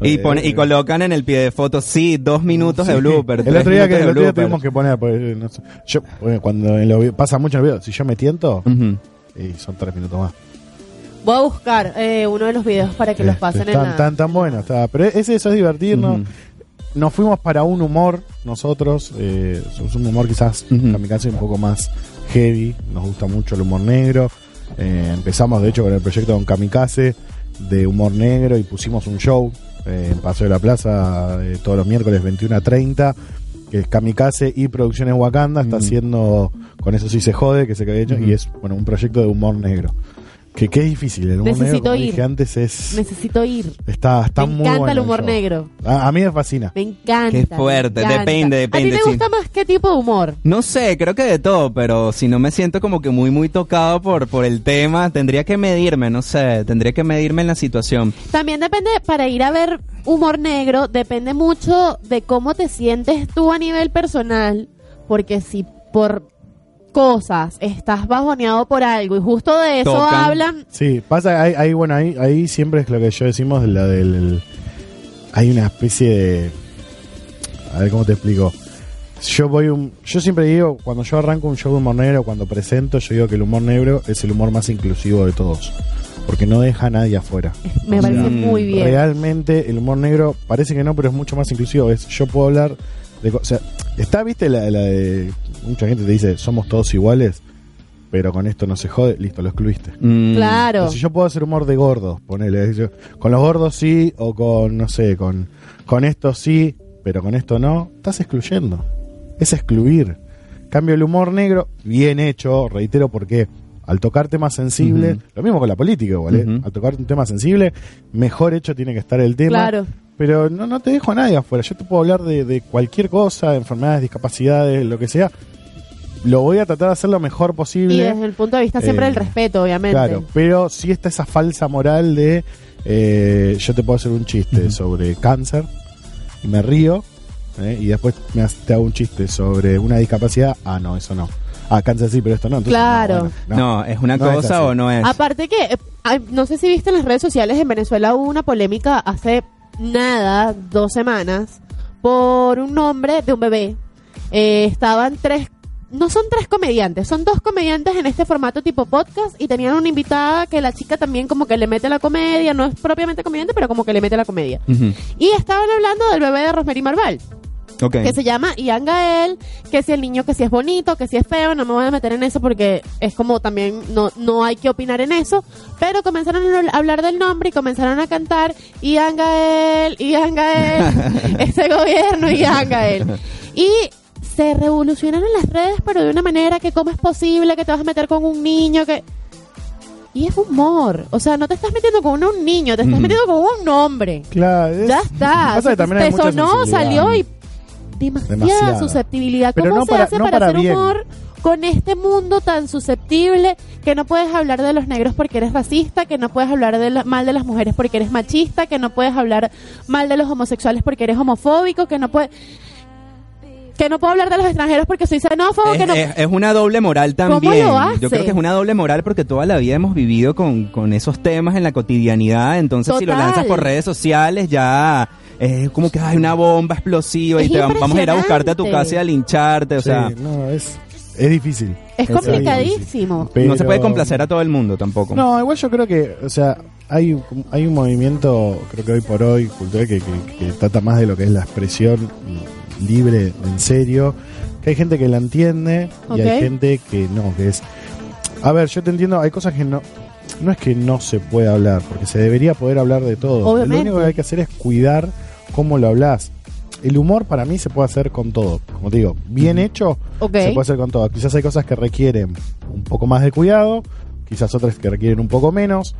y, pone, y colocan en el pie de foto, sí, dos minutos de Sí. blooper. El otro día, que, el otro día tuvimos que poner, no sé, yo, bueno, cuando en pasa mucho en el video, si yo me tiento, y son tres minutos más. Voy a buscar eh, uno de los videos para que los Este, pasen en tan, la... tan, tan bueno. Está. Pero es eso, es divertirnos. Nos fuimos para un humor, nosotros. Eh, somos un humor quizás, Ujú. kamikaze, un poco más heavy. Nos gusta mucho el humor negro. Eh, empezamos, de hecho, con el proyecto con Kamikaze de humor negro y pusimos un show eh, en Paseo de la Plaza eh, todos los miércoles 21 a 30 que es Kamikaze y Producciones Wakanda está Ujú. haciendo con eso sí se jode que se que hecho Ujú. y es bueno un proyecto de humor negro que, es difícil el humor negro Necesito como ir. dije antes es Necesito ir. está, está me muy encanta bueno el humor negro. a, a mí me fascina Me encanta. Qué fuerte, encanta. depende, ¿A depende, ti te sí. gusta más qué tipo de humor? No sé, creo que de todo, pero si no me siento como que muy, muy tocado por, por el tema, tendría que medirme, no sé, tendría que medirme en la situación. También depende, para ir a ver humor negro, depende mucho de cómo te sientes tú a nivel personal, porque si por cosas estás bajoneado por algo y justo de eso Tocan. hablan, sí pasa ahí, ahí, bueno ahí, ahí siempre es lo que yo decimos de la del hay una especie de a ver cómo te explico yo voy un yo siempre digo cuando yo arranco un show de humor negro cuando presento yo digo que el humor negro es el humor más inclusivo de todos porque no deja a nadie afuera me O parece sea, muy bien. Realmente el humor negro parece que no, pero es mucho más inclusivo. Es, yo puedo hablar de. O sea, está, viste, la, la de. Mucha gente te dice, somos todos iguales, pero con esto no se jode. Listo, lo excluiste. Mm, Claro. Pero si yo puedo hacer humor de gordos, ponele. yo- con los gordos sí, o con, no sé, con, con esto sí. pero con esto no, estás excluyendo. Es excluir. Cambio el humor negro, bien hecho, reitero, porque al tocar temas sensibles, lo mismo con la política igual, ¿eh? Al tocar un tema sensible, mejor hecho tiene que estar el tema. Claro. Pero no, no te dejo a nadie afuera. Yo te puedo hablar de, de cualquier cosa, de enfermedades, discapacidades, lo que sea. Lo voy a tratar de hacer lo mejor posible. Y desde el punto de vista siempre Eh, del respeto, obviamente. Claro, pero sí está esa falsa moral de eh, yo te puedo hacer un chiste sobre cáncer y me río eh, y después me te hago un chiste sobre una discapacidad. Ah, no, eso no. Ah, cáncer sí, pero esto no. Entonces, Claro. bueno, No, ¿es una No cosa o no es? Aparte que, eh, no sé si viste en las redes sociales, en Venezuela hubo una polémica hace nada, dos semanas, por un nombre de un bebé. Eh, estaban tres, no son tres comediantes, son dos comediantes en este formato tipo podcast y tenían una invitada que la chica también como que le mete la comedia, no es propiamente comediante, pero como que le mete la comedia. Y estaban hablando del bebé de Rosemary Marval Ok. que se llama Ian Gael, que si el niño que si es bonito, que si es feo, no me voy a meter en eso porque es como también no, no hay que opinar en eso, pero comenzaron a hablar del nombre y comenzaron a cantar Ian Gael, Ian Gael, ese gobierno, Ian Gael. Y se revolucionaron las redes, pero de una manera que cómo es posible que te vas a meter con un niño que... Y es humor, o sea, no te estás metiendo con un niño, te estás Ujú. metiendo con un hombre. Claro, es- Ya está. pasa que también hay Te mucha sonó, salió y demasiada, Demasiada. susceptibilidad. Pero ¿Cómo no se para- hace no para, para hacer bien. humor con este mundo tan susceptible que no puedes hablar de los negros porque eres racista, que no puedes hablar de la- mal de las mujeres porque eres machista, que no puedes hablar mal de los homosexuales porque eres homofóbico, que no puedes que no puedo hablar de los extranjeros porque soy xenófobo, que Es, no es- es una doble moral ¿Cómo también. lo hace? Yo creo que es una doble moral porque toda la vida hemos vivido con, con esos temas en la cotidianidad. Entonces, si lo lanzas por redes sociales, ya es como que hay una bomba explosiva y te va- vamos a ir a buscarte a tu casa y a lincharte. O sí, sea, no, es, es difícil. es es complicadísimo. Pero- no se puede complacer a todo el mundo tampoco. No, igual yo creo que, o sea, hay, hay un movimiento, creo que hoy por hoy, cultural, que, que- que trata más de lo que es la expresión libre, en serio. Que hay gente que la entiende y hay gente que no, que es. A ver, yo te entiendo, hay cosas que no. No es que no se puede hablar, porque se debería poder hablar de todo. Obviamente. Lo único que hay que hacer es cuidar cómo lo hablas. El humor para mí se puede hacer con todo. Como te digo, bien hecho, se puede hacer con todo. Quizás hay cosas que requieren un poco más de cuidado, quizás otras que requieren un poco menos.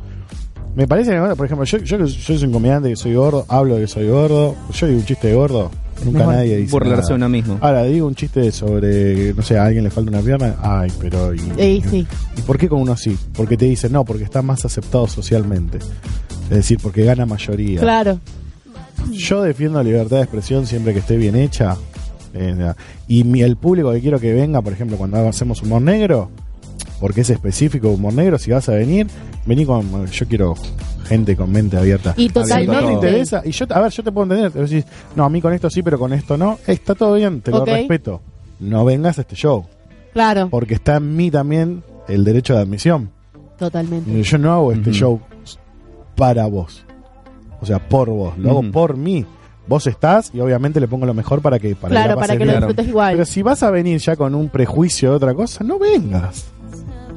Me parece que, por ejemplo, yo, yo, soy un comediante que soy gordo, hablo de que soy gordo, yo digo un chiste de gordo, nunca Mejor nadie dice burlarse nada. uno mismo. Ahora, digo un chiste sobre, no sé, a alguien le falta una pierna, ay, pero... ¿y, Ey, sí. ¿y por qué con uno sí? Porque te dicen, no, porque está más aceptado socialmente. Es decir, porque gana mayoría. Claro. Yo defiendo la libertad de expresión siempre que esté bien hecha. Eh, y mi, el público que quiero que venga, por ejemplo, cuando hacemos humor negro, porque es específico humor negro, si vas a venir, vení con. Yo quiero gente con mente abierta. Y Si no te totalmente. interesa, y yo, a ver, yo te puedo entender. Te decís, no, a mí con esto sí, pero con esto no. Eh, está todo bien, te lo respeto. No vengas a este show, Claro. porque está en mí también el derecho de admisión. Totalmente. Yo no hago este show para vos. O sea, por vos. Lo hago por mí. Vos estás y obviamente le pongo lo mejor para que para claro, la para que lo disfrutes igual. Pero si vas a venir ya con un prejuicio de otra cosa, no vengas.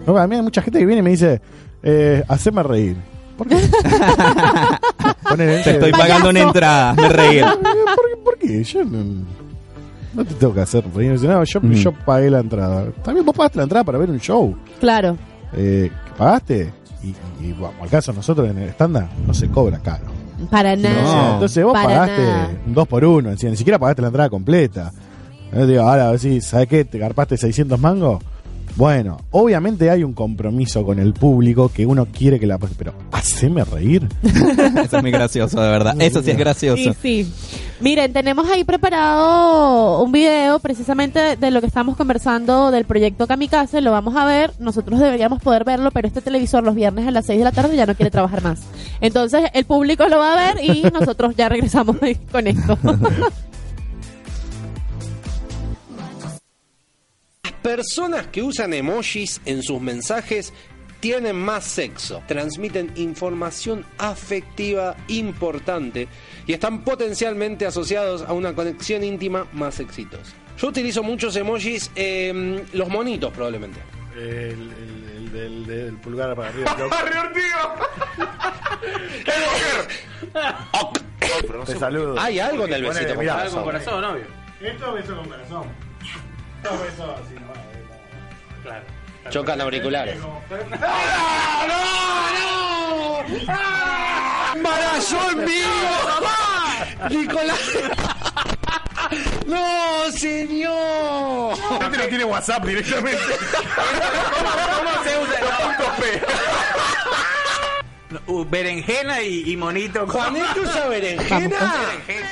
No, a mí hay mucha gente que viene y me dice, eh, haceme reír. ¿Por qué? Te estoy pagando una entrada, me reír. ¿Por qué? ¿Por qué? Yo no, no te tengo que hacer reír. No, yo, yo pagué la entrada. También vos pagaste la entrada para ver un show. Claro. Eh, ¿que ¿Pagaste? Y, y bueno, al caso nosotros en el estándar no se cobra caro. Para nada. No. Entonces vos Para pagaste nada. un dos por uno, encima, ni siquiera pagaste la entrada completa. Yo digo, ahora a ver si, ¿sabes qué? ¿Te garpaste 600 mangos? Bueno, obviamente hay un compromiso con el público que uno quiere que la pero haceme reír. Eso es muy gracioso, de verdad. Eso sí es gracioso. Sí, sí. Miren, tenemos ahí preparado un video precisamente de lo que estamos conversando del proyecto Kamikaze. Lo vamos a ver. Nosotros deberíamos poder verlo, pero este televisor los viernes a las 6 de la tarde ya no quiere trabajar más. Entonces el público lo va a ver y nosotros ya regresamos con esto. Personas que usan emojis en sus mensajes tienen más sexo, transmiten información afectiva importante y están potencialmente asociados a una conexión íntima más exitosa. Yo utilizo muchos emojis, eh, los monitos probablemente. El, del, pulgar para arriba. Ok. Te saludo. Hay algo en el besito Ponele, con mirá, corazón. corazón, obvio. Esto es beso con corazón. Esto es beso así, ¿no? Claro. Chocan auriculares. ¡Embarazo en vivo! ¡Nicolás! ¡No, señor! Este no tiene WhatsApp directamente. ¿Cómo se usa el Uh, berenjena y, y monito. ¿Juanito usa berenjena? Berenjena.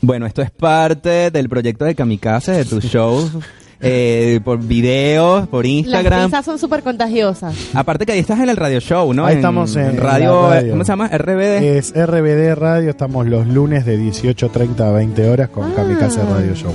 Bueno, esto es parte del proyecto de Kamikaze, de tus shows, eh, por videos, por Las Instagram. risas son súper contagiosas. Aparte que ahí estás en el radio show, ¿no? Ahí estamos en radio. ¿cómo se llama? RBD. Es RBD Radio, estamos los lunes de 18.30 a 20 horas con Ah. Kamikaze Radio Show.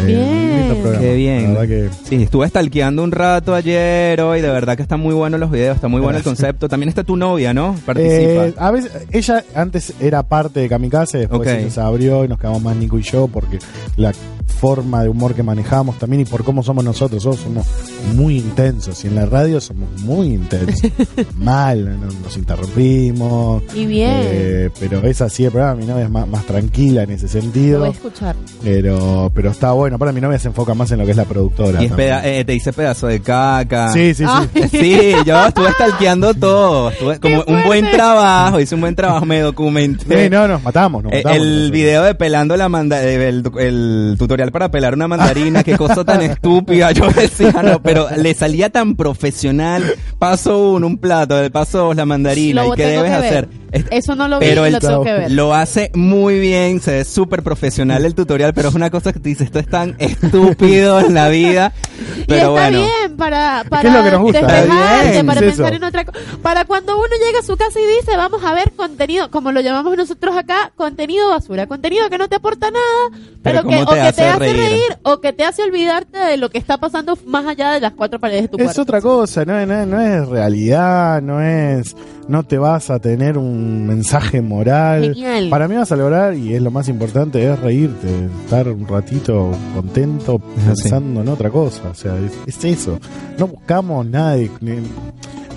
Eh, Bien. un lindo programa, Qué bien. Que Sí, estuve stalkeando un rato ayer hoy, de verdad que están muy buenos los videos, está muy bueno el concepto. También está tu novia, ¿no? Participa. Eh, a veces, ella antes era parte de Kamikaze, después se abrió y nos quedamos más Nico y yo porque la forma de humor que manejamos también y por cómo somos nosotros, nosotros somos muy intensos y en la radio somos muy intensos. Mal, no- nos interrumpimos. Y bien. eh, pero es así el programa, mi novia es más, más tranquila en ese Lo sentido. voy a escuchar. Pero, pero está bueno. Para mi novia se enfoca más en lo que es la productora. y es también. peda- eh, te hice pedazo de caca. Sí, sí, sí. Ay. Sí, yo estuve stalkeando todo. Estuve como un buen trabajo, hice un buen trabajo, me documenté. Sí, no, nos matamos. Nos Eh, matamos el nosotros. video de pelando la manda eh, el, el tutorial para pelar una mandarina, qué cosa tan estúpida. Yo decía, no, pero le salía tan profesional. Paso uno, un plato, el paso dos, la mandarina. Lo ¿Y qué debes que ver. hacer? Es- Eso no lo vi, pero y el- lo tengo que ver. Lo hace muy bien, se ve súper profesional el tutorial, pero es una cosa que te dice, esto es tan estúpido en la vida. y Pero está bueno. bien para, para que es lo que nos gusta. despejarte, Está bien, para es pensar eso. en otra cosa. Para cuando uno llega a su casa y dice, vamos a ver contenido, como lo llamamos nosotros acá, contenido basura, contenido que no te aporta nada, pero, Pero que, o te que hace te hace reír. reír. o que te hace olvidarte de lo que está pasando más allá de las cuatro paredes de tu Es cuarto. otra cosa, no, es- no, es- no es realidad, no es. No te vas a tener un mensaje moral. Genial. Para mí vas a lograr, y es lo más importante, es reírte, estar un ratito contento pensando en otra cosa. O sea, es, es eso. No buscamos nada de. ni-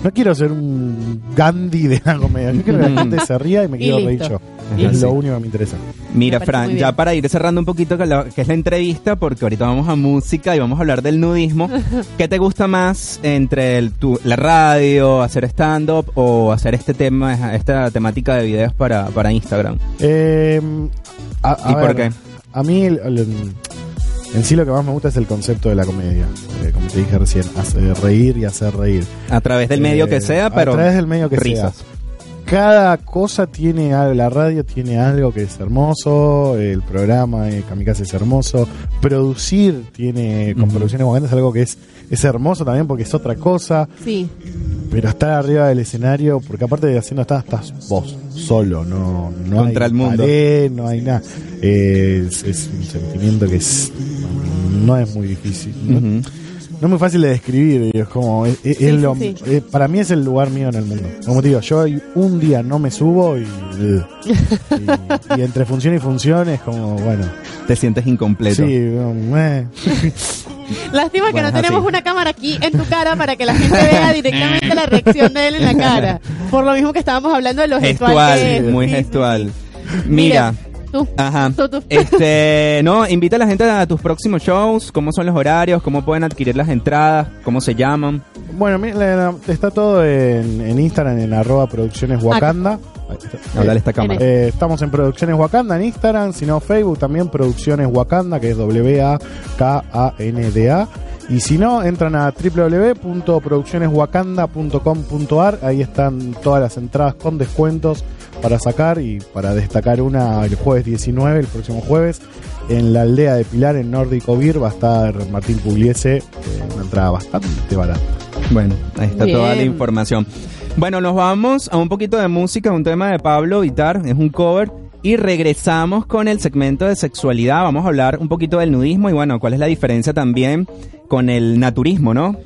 No quiero ser un Gandhi de la comedia. Yo quiero que la gente se ría y me quiero reír yo. Es lo único que me interesa. Mira, Me Fran, ya para ir cerrando un poquito que es la entrevista, porque ahorita vamos a música y vamos a hablar del nudismo. ¿Qué te gusta más entre el, tu- la radio, hacer stand-up o hacer este tema, esta temática de videos para, para Instagram? Eh, a, a ¿Y por qué? A mí, el- el- en sí, lo que más me gusta es el concepto de la comedia. Eh, como te dije recién, hacer reír y hacer reír. A través del medio Eh, que sea, pero A través del medio que risas. sea. Cada cosa tiene algo, la radio tiene algo que es hermoso, el programa de Kamikaze es hermoso, producir tiene, con producciones Wagandas es algo que es, es hermoso también porque es otra cosa, Sí. pero estar arriba del escenario, porque aparte de haciendo estás, estás vos, solo, no, no Contra hay el mundo. pared, no hay nada. Eh, es, es un sentimiento que es, no es muy difícil. ¿no? No es muy fácil de describir, y es como, es, es- Sí, es sí, lo- sí. eh, para mí es el lugar mío en el mundo. Como te digo, yo un día no me subo y, y, y entre función y función es como, bueno, Te sientes incompleto. sí, um, eh. Lástima que no tenemos así. una cámara aquí en tu cara para que la gente vea directamente la reacción de él en la cara. Por lo mismo que estábamos hablando de los Gestual, gestual. muy gestual. Mira, Tú. Ajá. Tú, tú. Este, no, invita a la gente a tus próximos shows, cómo son los horarios, cómo pueden adquirir las entradas, cómo se llaman. Bueno, mira, está todo en, en Instagram, en arroba producciones Wakanda. Hablar esta cámara. Eh, estamos en Producciones Wakanda en Instagram, si no Facebook también Producciones Wakanda, que es W-A-K-A-N-D-A. Y si no, entran a www.produccioneswakanda.com.ar, ahí están todas las entradas con descuentos para sacar y para destacar una el jueves 19, el próximo jueves, en la aldea de Pilar, en Nórdico Beer, va a estar Martín Pugliese, eh, una entrada bastante barata. Bueno, ahí está Bien. toda la información. Bueno, nos vamos a un poquito de música, un tema de Pablo Vitar, es un cover. Y regresamos con el segmento de sexualidad. Vamos a hablar un poquito del nudismo y bueno, cuál es la diferencia también con el naturismo, ¿no?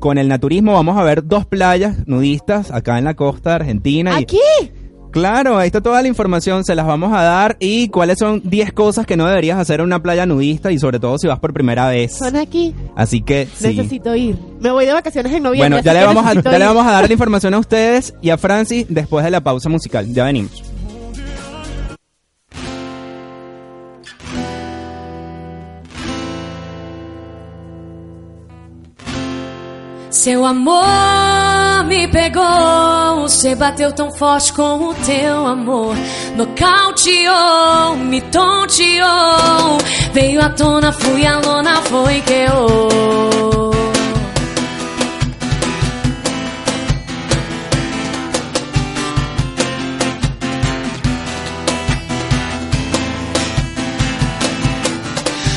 Con el naturismo vamos a ver dos playas nudistas acá en la costa de Argentina. y- ¿Aquí? Claro, ahí está toda la información, se las vamos a dar y cuáles son 10 cosas que no deberías hacer en una playa nudista y sobre todo si vas por primera vez. Son aquí. Así que sí. Necesito ir. Me voy de vacaciones en noviembre. Bueno, ya le, vamos a, ya le vamos a dar la información a ustedes y a Francis después de la pausa musical. Ya venimos. Seu amor me pegou, você bateu tão forte com o teu amor. Nocauteou, me tonteou. Veio à tona, fui a lona, foi que eu.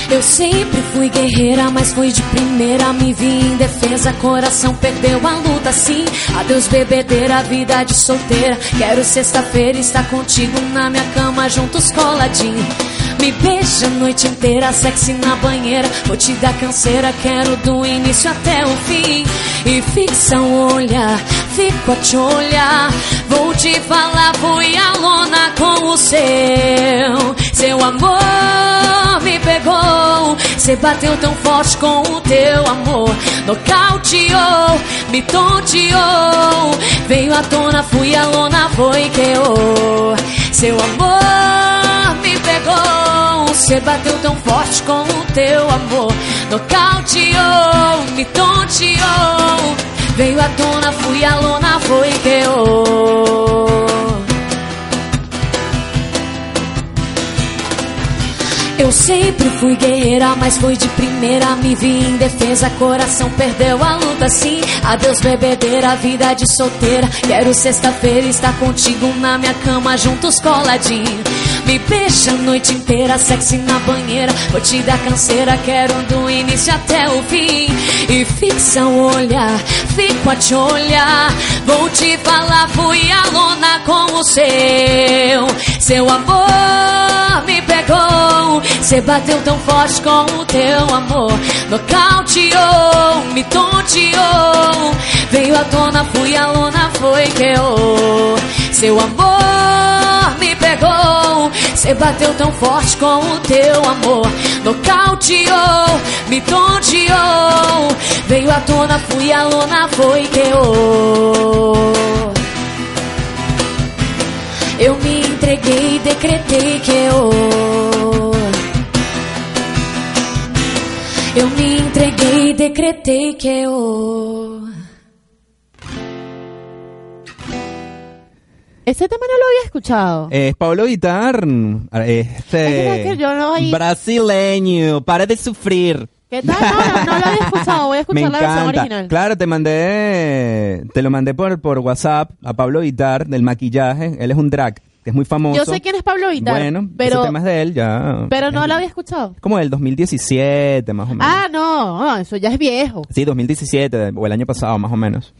Eu sempre fui guerreira, mas foi de primeira. Me vi em defesa, coração perdeu a luta, sim. Adeus, bebedeira, vida de solteira. Quero sexta-feira estar contigo na minha cama, juntos coladinho. Me beija a noite inteira, sexy na banheira. Vou te dar canseira, quero do início até o fim. E fixa o olhar, fico a te olhar. Vou te falar, fui a lona com o seu. Seu amor me pegou. Você bateu tão forte com o teu amor. Nocauteou, me tonteou. Veio à tona, fui a lona, foi que eu. Seu amor me pegou. Você bateu tão forte com o teu amor. Nocauteou, me tonteou. Veio à tona, fui a lona, foi que eu. Eu sempre fui guerreira, mas foi de primeira. Me vi em defesa, coração perdeu a luta. Sim, adeus, bebedeira, vida de solteira. Quero sexta-feira estar contigo na minha cama, juntos coladinho. Me beija a noite inteira, sexy na banheira. Vou te dar canseira, quero do início até o fim. E fixa o olhar, fico a te olhar. Vou te falar, fui a lona com o seu. Seu amor me pegou. Cê bateu tão forte com o teu amor. Nocauteou, me tonteou. Veio à tona, fui a lona, foi que eu. Seu amor me pegou. Cê bateu tão forte com o teu amor. Nocauteou, me tonteou. Veio à tona, fui a lona, foi que eu. Me entreguei decretei que eu. Eu me entreguei decretei que eu. Ese tema no lo había escuchado. Es Pablo Vitar, Es este que yo no oí- brasileño, para de sufrir. ¿Qué tal? No, no, no lo había escuchado. Voy a Me escuchar la versión original. Claro, te mandé, te lo mandé por, por WhatsApp a Pablo Vitar del maquillaje. Él es un drag, que es muy famoso. Yo sé quién es Pablo Vittar. Bueno, pero, ese tema es de él ya. pero no lo había escuchado. Como del 2017, más o menos. Ah, no, no, eso ya es viejo. Sí, 2017 o el año pasado, más o menos.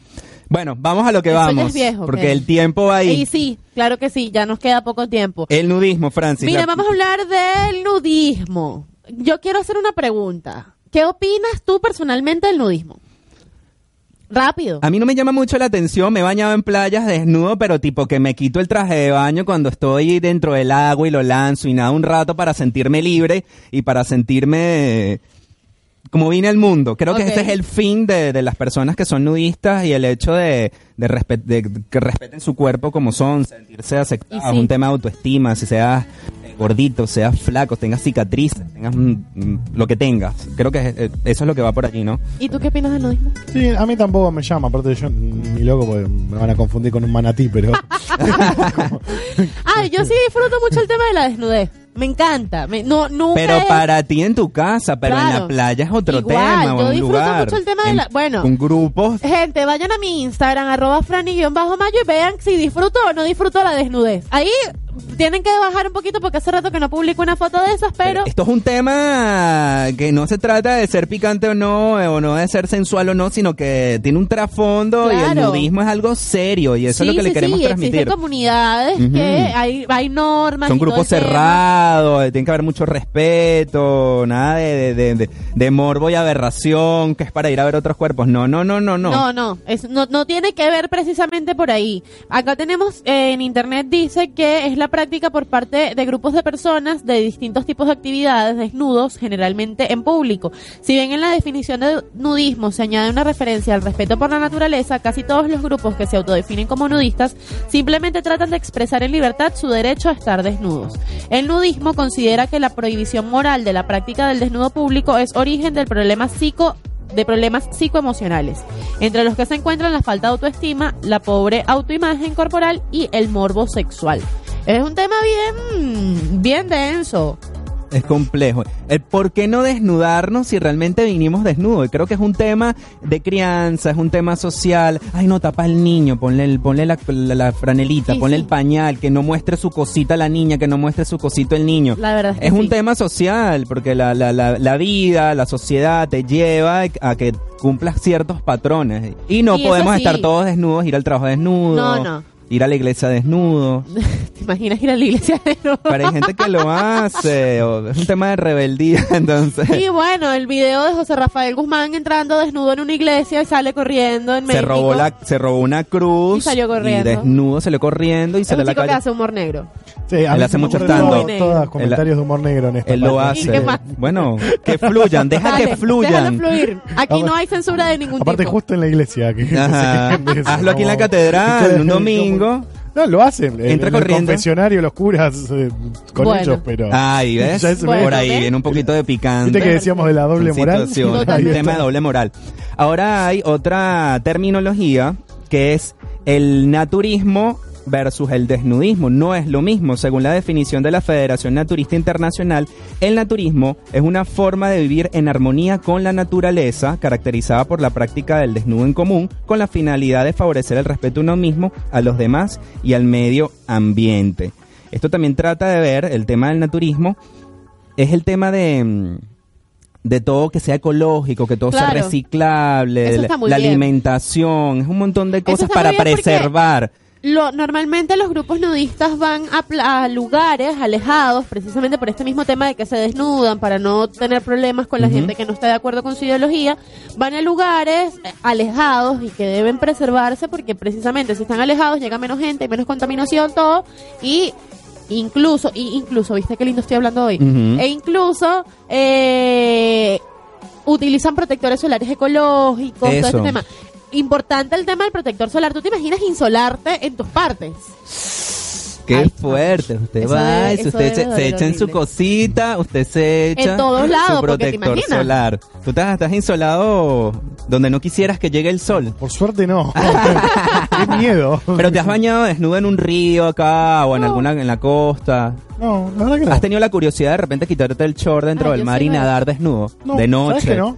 Bueno, vamos a lo que Eso ya vamos. es viejo, porque el tiempo va ahí. Y sí, claro que sí, ya nos queda poco tiempo. El nudismo, Francis. Mira, la- vamos a hablar del nudismo. Yo quiero hacer una pregunta. ¿Qué opinas tú personalmente del nudismo? Rápido. A mí no me llama mucho la atención, me he bañado en playas desnudo, pero tipo que me quito el traje de baño cuando estoy dentro del agua y lo lanzo y nada un rato para sentirme libre y para sentirme como vine al mundo. Creo que ese es el fin de, de las personas que son nudistas y el hecho de, de, respe- de que respeten su cuerpo como son, sentirse aceptados, sí. un tema de autoestima, si seas eh, gordito, seas flaco, tengas cicatrices, tengas mm, mm, lo que tengas. Creo que eh, eso es lo que va por allí, ¿no? ¿Y tú qué opinas del nudismo? Sí, a mí tampoco me llama, aparte yo ni loco porque me van a confundir con un manatí, pero Ah, yo sí disfruto mucho el tema de la desnudez. Me encanta. Me- no, nunca Pero para ti en tu casa, pero en la playa es otro Igual, tema, yo un disfruto lugar. mucho el tema de la- bueno. Con grupos. Gente, vayan a mi Instagram, arroba frani-mayo y vean si disfruto o no disfruto la desnudez. Ahí tienen que bajar un poquito porque hace rato que no publico una foto de esas, pero... Esto es un tema que no se trata de ser picante o no, eh, o no de ser sensual o no, sino que tiene un trasfondo y el nudismo es algo serio y eso sí, es lo que le queremos sí, transmitir. existen comunidades que hay, hay normas. Son grupos cerrados, eh, tiene que haber mucho respeto, nada de, de, de, de- de morbo y aberración, que es para ir a ver otros cuerpos. No, no, no, no, no. No, no, es, no, no tiene que ver precisamente por ahí. Acá tenemos eh, en internet dice que es la práctica por parte de grupos de personas de distintos tipos de actividades desnudos, generalmente en público. Si bien en la definición de nudismo se añade una referencia al respeto por la naturaleza, casi todos los grupos que se autodefinen como nudistas simplemente tratan de expresar en libertad su derecho a estar desnudos. El nudismo considera que la prohibición moral de la práctica del desnudo público es origen del problema psico de problemas psicoemocionales, entre los que se encuentran la falta de autoestima, la pobre autoimagen corporal y el morbo sexual. Es un tema bien, bien denso. Es complejo. El por qué no desnudarnos si realmente vinimos desnudos. Y creo que es un tema de crianza, es un tema social. Ay, no, tapa al niño, ponle, el, ponle la, la- la franelita, Sí, ponle sí. el pañal, que no muestre su cosita la niña, que no muestre su cosito el niño. La verdad es que Es un tema social, porque la, la, la, la vida, la sociedad te lleva a que cumplas ciertos patrones. Y no Y podemos estar todos desnudos, ir al trabajo desnudo, No, no. Ir a la iglesia desnudo. ¿Te imaginas ir a la iglesia de nuevo? Pero hay gente que lo hace, o es un tema de rebeldía, entonces... Y bueno, el video de José Rafael Guzmán entrando desnudo en una iglesia y sale corriendo en se México. robó la se robó una cruz Y salió corriendo. y desnudo salió corriendo y salió a la chico que calle hace humor negro. Sí, a Él mí hace se me mucho ocurren stand-up. todo- Todas comentarios de humor negro en esta él lo parte. ¿Y qué hace más? bueno que fluyan deja Dale, que fluyan fluir. Aquí no hay censura de ningún Aparte tipo. justo en la iglesia. Que Ajá. se Hazlo aquí en la catedral, un domingo. No, lo hacen. En- Entra en el corriendo. confesionario los curas eh, con Bueno. ellos, pero... Ay, ¿ves? Ya se Bueno, Por ahí ¿ves? viene un poquito de picante. ¿Viste que decíamos de la doble moral? un Ahí tema de doble moral. Ahora hay otra terminología que es el naturismo versus el desnudismo. No es lo mismo. Según la definición de la Federación Naturista Internacional, el naturismo es una forma de vivir en armonía con la naturaleza, caracterizada por la práctica del desnudo en común, con la finalidad de favorecer el respeto a uno mismo, a los demás y al medio ambiente. Esto también trata de ver el tema del naturismo es el tema de, mm, de todo que sea ecológico, que todo sea reciclable, la, alimentación, es un montón de cosas para porque- preservar. Lo, normalmente los grupos nudistas van a, lugares alejados precisamente por este mismo tema de que se desnudan para no tener problemas con la gente que no está de acuerdo con su ideología. Van a lugares eh, alejados y que deben preservarse porque precisamente si están alejados llega menos gente, hay menos contaminación, todo. Y incluso, y incluso, ¿viste qué lindo estoy hablando hoy? E incluso eh, utilizan protectores solares ecológicos, todo este tema. Importante el tema del protector solar. ¿Tú te imaginas insolarte en tus partes? Qué Ay, fuerte. Usted eso va, debe- eso usted se, se echa en su cosita, usted se echa En todos lados, su te protector solar. Tú estás, estás insolado donde no quisieras que llegue el sol. Por suerte no. Qué miedo. Pero te has bañado desnudo en un río acá o en alguna en la costa. No, la verdad que no. ¿Has tenido la curiosidad de repente quitarte el short dentro del mar sí y nadar desnudo? No, de ¿sabes noche. que no?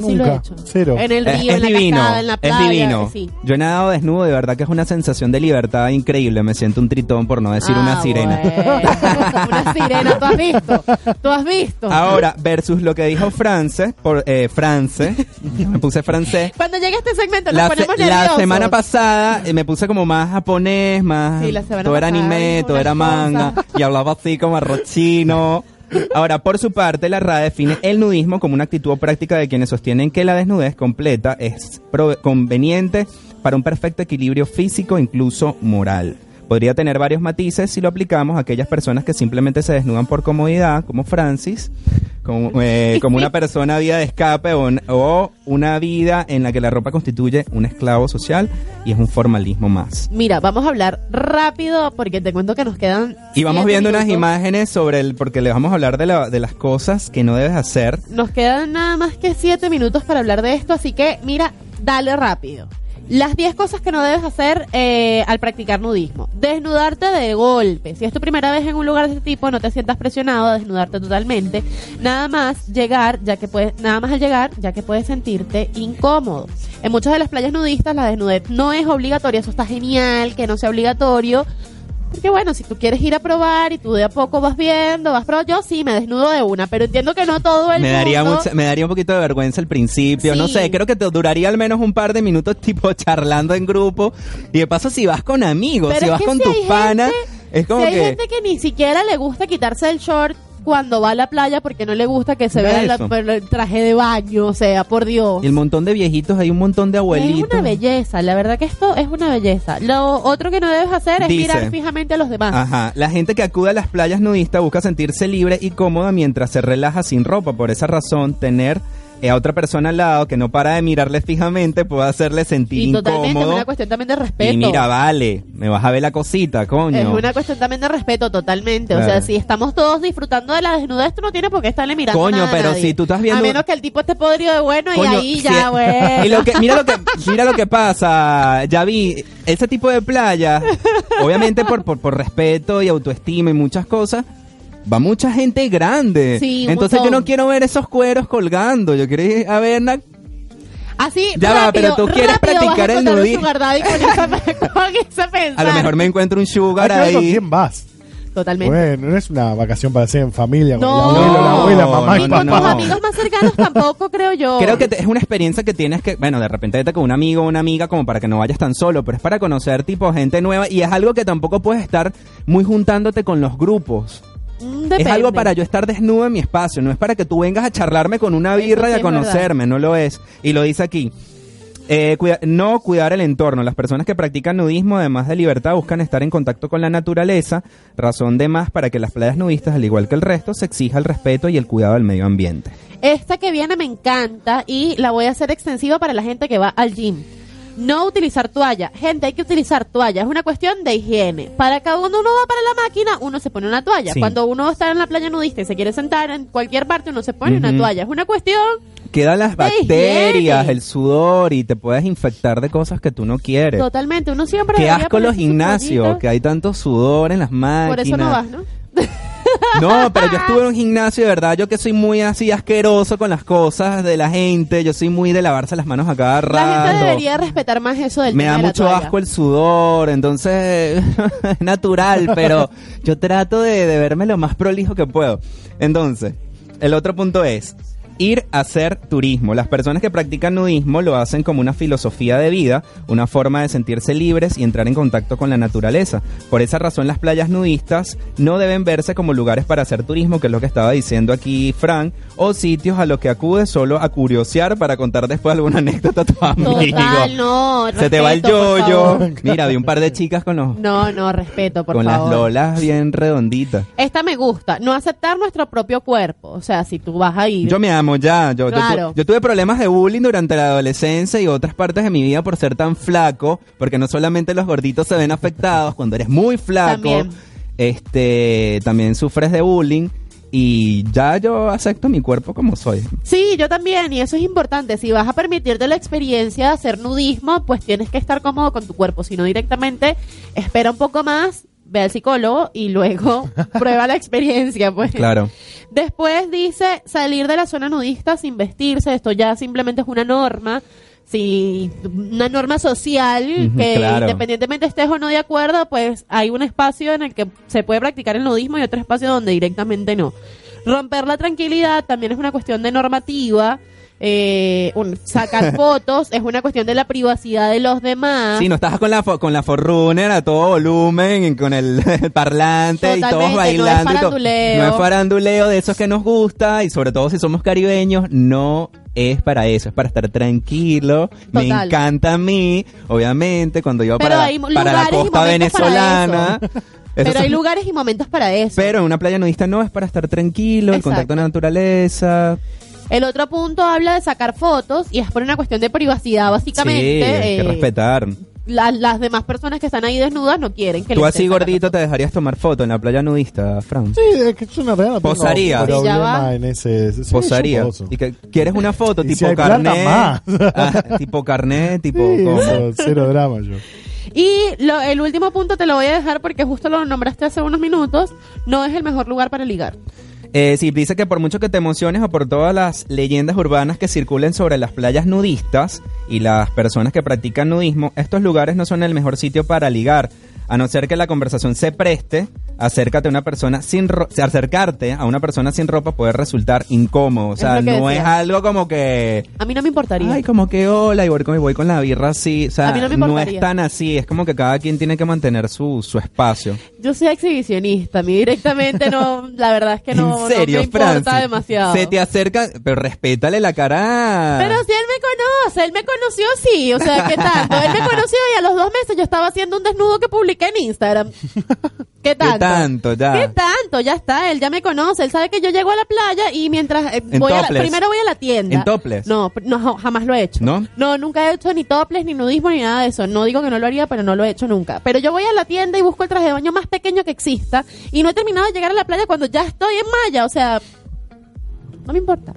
Yo sí lo he hecho. Cero. En el Es, río, es en la divino, cascada, en la playa. es divino. sí. Yo he nadado desnudo, de verdad que es una sensación de libertad increíble. Me siento un tritón, por no decir una Ah, sirena. bueno. una sirena, tú has visto. Tú has visto. Ahora, versus lo que dijo France, por eh, France, me puse francés. Cuando llegue este segmento nos La, se- ponemos la semana pasada eh, me puse como más japonés, más Sí, la semana todo era anime, todo era manga cosa. y hablaba así como arrochino. Ahora, por su parte, la RAE define el nudismo como una actitud práctica de quienes sostienen que la desnudez completa es conveniente para un perfecto equilibrio físico, incluso moral. Podría tener varios matices si lo aplicamos a aquellas personas que simplemente se desnudan por comodidad, como Francis, como, eh, como una persona vida de escape o, un- o una vida en la que la ropa constituye un esclavo social y es un formalismo más. Mira, vamos a hablar rápido porque te cuento que nos quedan. Y vamos viendo unas imágenes sobre el, porque le vamos a hablar de, la- de las cosas que no debes hacer. Nos quedan nada más que siete minutos para hablar de esto, así que mira, dale rápido. Las 10 cosas que no debes hacer eh, al practicar nudismo. Desnudarte de golpe. Si es tu primera vez en un lugar de este tipo, no te sientas presionado a desnudarte totalmente. Nada más llegar, ya que puedes, nada más al llegar, ya que puedes sentirte incómodo. En muchas de las playas nudistas la desnudez no es obligatoria, eso está genial, que no sea obligatorio. Porque bueno, si tú quieres ir a probar y tú de a poco vas viendo, vas probando, yo sí me desnudo de una, pero entiendo que no todo el Me daría, mundo. mucha- me daría un poquito de vergüenza al principio. No sé, creo que te duraría al menos un par de minutos tipo charlando en grupo. Y de paso, si vas con amigos, Pero si vas con si tus panas, es como si hay que... gente que ni siquiera le gusta quitarse el short cuando va a la playa porque no le gusta que se vea la- el traje de baño, o sea, por Dios. Y el montón de viejitos, hay un montón de Es abuelitos. una belleza, la verdad que esto es una belleza. Lo otro que no debes hacer es Dice. mirar fijamente a los demás. Ajá, la gente que acude a las playas nudistas busca sentirse libre y cómoda mientras se relaja sin ropa. Por esa razón, tener a otra persona al lado que no para de mirarle fijamente puede hacerle sentir Y totalmente es incómodo. una cuestión también de respeto. y mira, vale, me vas a ver la cosita, coño. Es una cuestión también de respeto, totalmente. O sea, si estamos todos disfrutando de la desnudez, tú no tienes por qué estarle mirando Coño, nada a pero nadie. si tú estás viendo- A menos que el tipo esté podrido de bueno Coño, y ahí si- ya, bueno. Y lo que, mira lo que, mira lo que pasa, ya vi, ese tipo de playa, obviamente por, por, por respeto y autoestima y muchas cosas, va mucha gente grande. Sí, Entonces yo no quiero ver esos cueros colgando, yo quiero ir a ver na- Así, Ya va, pero tú quieres practicar el nudismo. con con a lo mejor me encuentro un sugar con ahí. quién vas. Totalmente. Bueno, no es una vacación para hacer en familia con No. el abuelo, la abuela, mamá No, y no, con tus amigos más cercanos tampoco, creo yo. Creo que te- es una experiencia que tienes que, bueno, de repente vete con un amigo o una amiga como para que no vayas tan solo, pero es para conocer tipo gente nueva y es algo que tampoco puedes estar muy juntándote con los grupos. Mm, Es algo para yo estar desnudo en mi espacio, no es para que tú vengas a charlarme con una birra y a conocerme, no lo es. Y lo dice aquí. Eh, cuida- no cuidar el entorno. Las personas que practican nudismo, además de libertad, buscan estar en contacto con la naturaleza, razón de más para que las playas nudistas, al igual que el resto, se exija el respeto y el cuidado del medio ambiente. Esta que viene me encanta y la voy a hacer extensiva para la gente que va al gym. No utilizar toalla. Gente, hay que utilizar toalla. Es una cuestión de higiene. Para que cuando uno va para la máquina, uno se pone una toalla. Sí. Cuando uno está en la playa nudista y se quiere sentar en cualquier parte, uno se pone una toalla. Es una cuestión Quedan las bacterias, el sudor y te puedes infectar de cosas que tú no quieres. totalmente. Uno siempre. Qué asco los gimnasios, que hay tanto sudor en las máquinas. Por eso no vas, ¿no? No, pero yo estuve en un gimnasio, de verdad, yo que soy muy así asqueroso con las cosas de la gente, yo soy muy de lavarse las manos a cada rato. La gente debería respetar más eso del Me tema da de la mucho toalla. asco el sudor, entonces es natural, pero yo trato de, de verme lo más prolijo que puedo. Entonces, el otro punto es ir a hacer turismo. Las personas que practican nudismo lo hacen como una filosofía de vida, una forma de sentirse libres y entrar en contacto con la naturaleza. Por esa razón las playas nudistas no deben verse como lugares para hacer turismo, que es lo que estaba diciendo aquí Frank, o sitios a los que acudes solo a curiosear para contar después alguna anécdota a tu amigo. Total, no. Se te va el respeto, yoyo. Mira, vi un par de chicas con los No, no, respeto, por con favor. las lolas bien redonditas. Esta me gusta. No aceptar nuestro propio cuerpo. O sea, si tú vas a ir. Yo me amo ya. Yo, tuve problemas de bullying durante la adolescencia y otras partes de mi vida por ser tan flaco, porque no solamente los gorditos se ven afectados, cuando eres muy flaco, También. este también sufres de bullying y ya yo acepto mi cuerpo como soy. Sí, yo también, y eso es importante. Si vas a permitirte la experiencia de hacer nudismo, pues tienes que estar cómodo con tu cuerpo. Si no, directamente espera un poco más, ve al psicólogo y luego prueba la experiencia, pues. Claro. Después dice salir de la zona nudista sin vestirse. Esto ya simplemente es una norma. Sí, una norma social que claro. independientemente estés o no de acuerdo, pues hay un espacio en el que se puede practicar el nudismo y otro espacio donde directamente no. Romper la tranquilidad también es una cuestión de normativa. Eh, un- sacar fotos es una cuestión de la privacidad de los demás. Sí, no estás con la con la Forrunner a todo volumen, con el, el parlante y todos no es bailando. y todo. faranduleo. No es faranduleo de esos que nos gusta y sobre todo si somos caribeños, no es para eso, es para estar tranquilo. Me encanta a mí, obviamente, cuando yo para, para la costa venezolana. eso. Pero hay son- lugares y momentos para eso. pero en una playa nudista no es para estar tranquilo, el Exacto. contacto con la naturaleza. El otro punto habla de sacar fotos y es por una cuestión de privacidad, básicamente. sí, hay que eh, respetar. la- las demás personas que están ahí desnudas no quieren que Tú les así gordito te dejarías tomar foto en la playa nudista, Fran. Sí, es que realidad no tengo Posaría. Ya va. en ese... sí, posaría. Y que quieres una foto tipo si carnet. más. Ah, tipo carnet, tipo Sí, ¿cómo? eso, cero drama yo. Y lo- el último punto te lo voy a dejar porque justo lo nombraste hace unos minutos. No es el mejor lugar para ligar. Eh, sí, dice que por mucho que te emociones o por todas las leyendas urbanas que circulen sobre las playas nudistas y las personas que practican nudismo, estos lugares no son el mejor sitio para ligar. A no ser que la conversación se preste, acércate a una persona sin ro- acercarte a una persona sin ropa puede resultar incómodo. O sea, no es algo como que A mí no me importaría. Ay, como que hola, y voy con, voy con la birra así. O sea, A mí no me no, importaría. es tan así. Es como que cada quien tiene que mantener su, su espacio. Yo soy exhibicionista. A mí directamente no, la verdad es que no, en serio, no me importa Francis. demasiado. Se te acerca, pero respétale la cara. Pero si él me conoce, él me conoció sí, o sea, ¿qué tanto? Él me conoció y a los dos meses yo estaba haciendo un desnudo que publiqué en Instagram. ¿Qué tanto? tanto, ya? ¿Qué tanto? Ya está, él ya me conoce, él sabe que yo llego a la playa y mientras eh, voy a la- primero voy a la tienda. ¿En topless? No, no, ja- jamás lo he hecho. ¿No? No, nunca he hecho ni topless, ni nudismo, ni nada de eso. No digo que no lo haría, pero no lo he hecho nunca. Pero yo voy a la tienda y busco el traje de baño más pequeño que exista y no he terminado de llegar a la playa cuando ya estoy en malla, o sea, no me importa.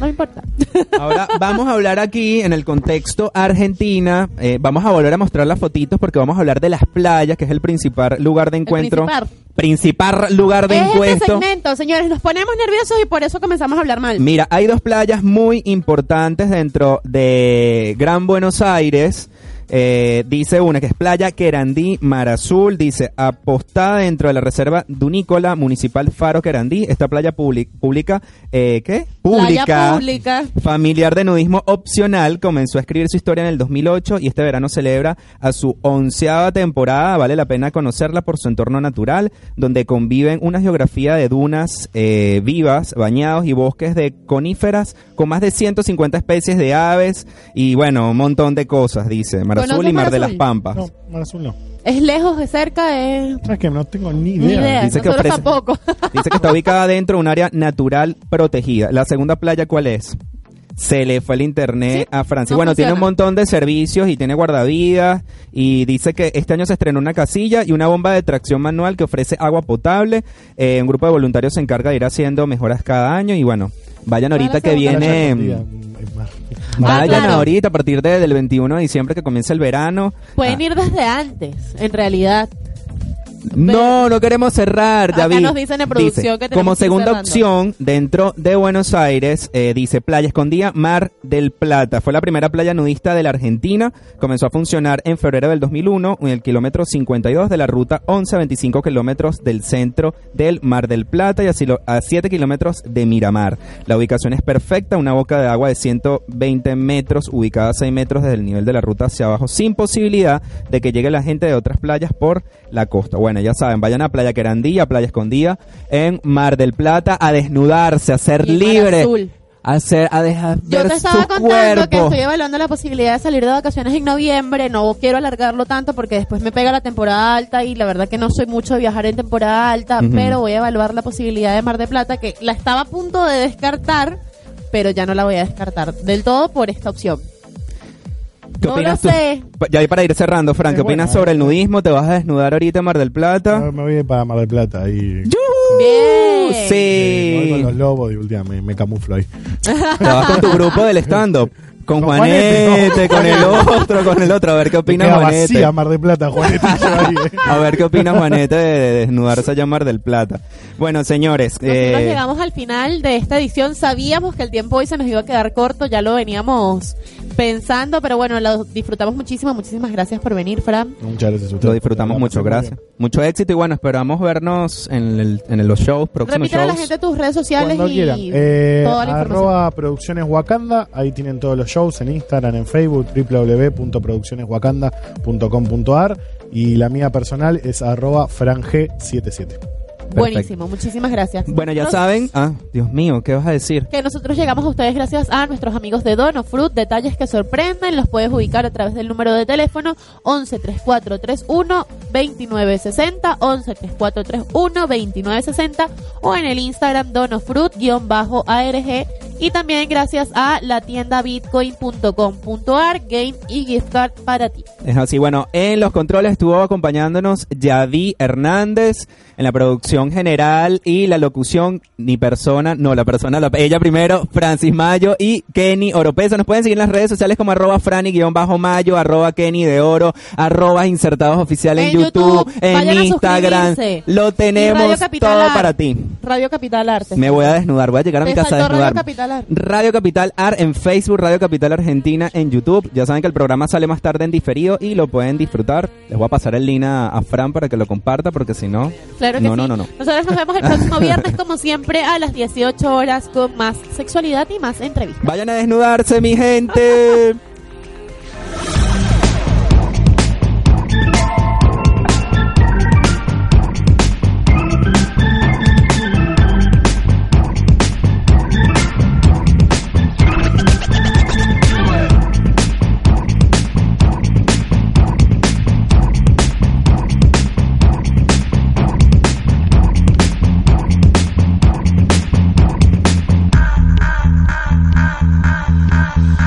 No importa. Ahora vamos a hablar aquí en el contexto Argentina. eh, vamos a volver a mostrar las fotitos porque vamos a hablar de las playas, que es el principal lugar de encuentro. principal. Principal lugar de es este encuentro. segmento, señores, nos ponemos nerviosos y por eso comenzamos a hablar mal. Mira, hay dos playas muy importantes dentro de Gran Buenos Aires. Eh, dice una que es Playa Querandí, Mar Azul. Dice, apostada dentro de la Reserva Dunícola Municipal Faro Querandí. Esta playa pública, eh, ¿qué? Pública. Playa pública. Familiar de nudismo opcional comenzó a escribir su historia en el 2008 y este verano celebra a su onceava temporada. Vale la pena conocerla por su entorno natural, donde conviven una geografía de dunas eh, vivas, bañados y bosques de coníferas con más de 150 especies de aves y bueno, un montón de cosas, dice Mar Azul ¿Conoces y Mar, Mar de las? Pampas. No, Mar Azul no. Es lejos, de cerca, es... ¿Sabes que No tengo ni Ni idea. idea, Dice que ofrece- tampoco. Dice que está ubicada dentro de un área natural protegida. La segunda playa, ¿cuál es? Se le fue el internet Sí, a Francia. no bueno, tiene un montón de servicios y tiene guardavidas. Y dice que este año se estrenó una casilla y una bomba de tracción manual que ofrece agua potable. Eh, un grupo de voluntarios se encarga de ir haciendo mejoras cada año. Y bueno, vayan ahorita que viene. Ah, Vayan claro. ahorita a partir de- del 21 de diciembre que comienza el verano. Pueden Ah, ir desde antes, en realidad. No, no queremos cerrar, Acá David. nos dicen en producción que tenemos Como segunda opción, dentro de Buenos Aires, eh, dice Playa Escondida, Mar del Plata. Fue la primera playa nudista de la Argentina. Comenzó a funcionar en febrero del 2001 en el kilómetro 52 de la ruta 11 a 25 kilómetros del centro del Mar del Plata y a, silo- a 7 kilómetros de Miramar. La ubicación es perfecta, una boca de agua de 120 metros ubicada a 6 metros desde el nivel de la ruta hacia abajo, sin posibilidad de que llegue la gente de otras playas por la costa. Bueno, ya saben, vayan a Playa Querandí, a Playa Escondida, en Mar del Plata, a desnudarse, a ser Y libre, Azul. a hacer, a dejar Yo ver te estaba su contando que estoy evaluando la posibilidad de salir de vacaciones en noviembre. No quiero alargarlo tanto porque después me pega la temporada alta y la verdad que no soy mucho de viajar en temporada alta, pero voy a evaluar la posibilidad de Mar de Plata que la estaba a punto de descartar, pero ya no la voy a descartar del todo por esta opción. ¿Qué no opinas lo tú? sé. Pa- Ya ahí para ir cerrando, Frank, ¿qué opinas sobre el nudismo? ¿Te vas a desnudar ahorita en Mar del Plata? Me me voy para Mar del Plata y Bien. me voy con Sí. los lobos y últimamente me, me camuflo ahí. Te vas con tu grupo del stand-up. Con Con Juanete, Juanete. con el otro, con el otro. A ver qué opina queda Juanete. vacía Mar del Plata, Juanete. ahí, eh. A ver qué opina Juanete de, de desnudarse allá en Mar del Plata. Bueno, señores. Nosotros eh, llegamos al final de esta edición. Sabíamos que el tiempo hoy se nos iba a quedar corto, ya lo veníamos pensando, pero bueno, lo disfrutamos muchísimo. Muchísimas gracias por venir, Fran. Muchas gracias a ustedes. lo disfrutamos mucho, gracias. Mucho éxito y bueno, esperamos vernos en, el- en los shows, próximos Repítale a la gente tus redes sociales Cuando y quieran. Eh, toda la información. arroba Producciones Wakanda. Ahí tienen todos los shows en Instagram, en Facebook, www.produccioneswakanda.com.ar. Y la mía personal es arroba frang77. Buenísimo, muchísimas gracias. Bueno, ya Nos- saben. Ah, Dios mío, ¿qué vas a decir? Que nosotros llegamos a ustedes gracias a nuestros amigos de Dono Fruit. Detalles que sorprenden, los puedes ubicar a través del número de teléfono 11 3431 2960, 11 3431 2960 o en el Instagram donofruit-arg. Y también gracias a la tienda bitcoin.com.ar, game y gift card para ti. Es así, bueno, en los controles estuvo acompañándonos Yadi Hernández en la producción general y la locución, ni persona, no, la persona, la- ella primero, Francis Mayo y Kenny Oropesa. Nos pueden seguir en las redes sociales como arroba Franny-Mayo, arroba Kenny de Oro, arroba insertados oficial en, En YouTube, YouTube, en Instagram. Lo tenemos Capital todo para ti. Radio Capital Arte. Me voy a desnudar, voy a llegar a mi casa a faltó Radio desnudar. Capital. Radio Capital Art en Facebook, Radio Capital Argentina en YouTube. Ya saben que el programa sale más tarde en diferido y lo pueden disfrutar. Les voy a pasar el link a, a Fran para que lo comparta porque si no... Claro que no, sí. no, no, no. Nosotros nos vemos el próximo viernes, como siempre, a las 18 horas con más sexualidad y más entrevistas. Vayan a desnudarse, mi gente.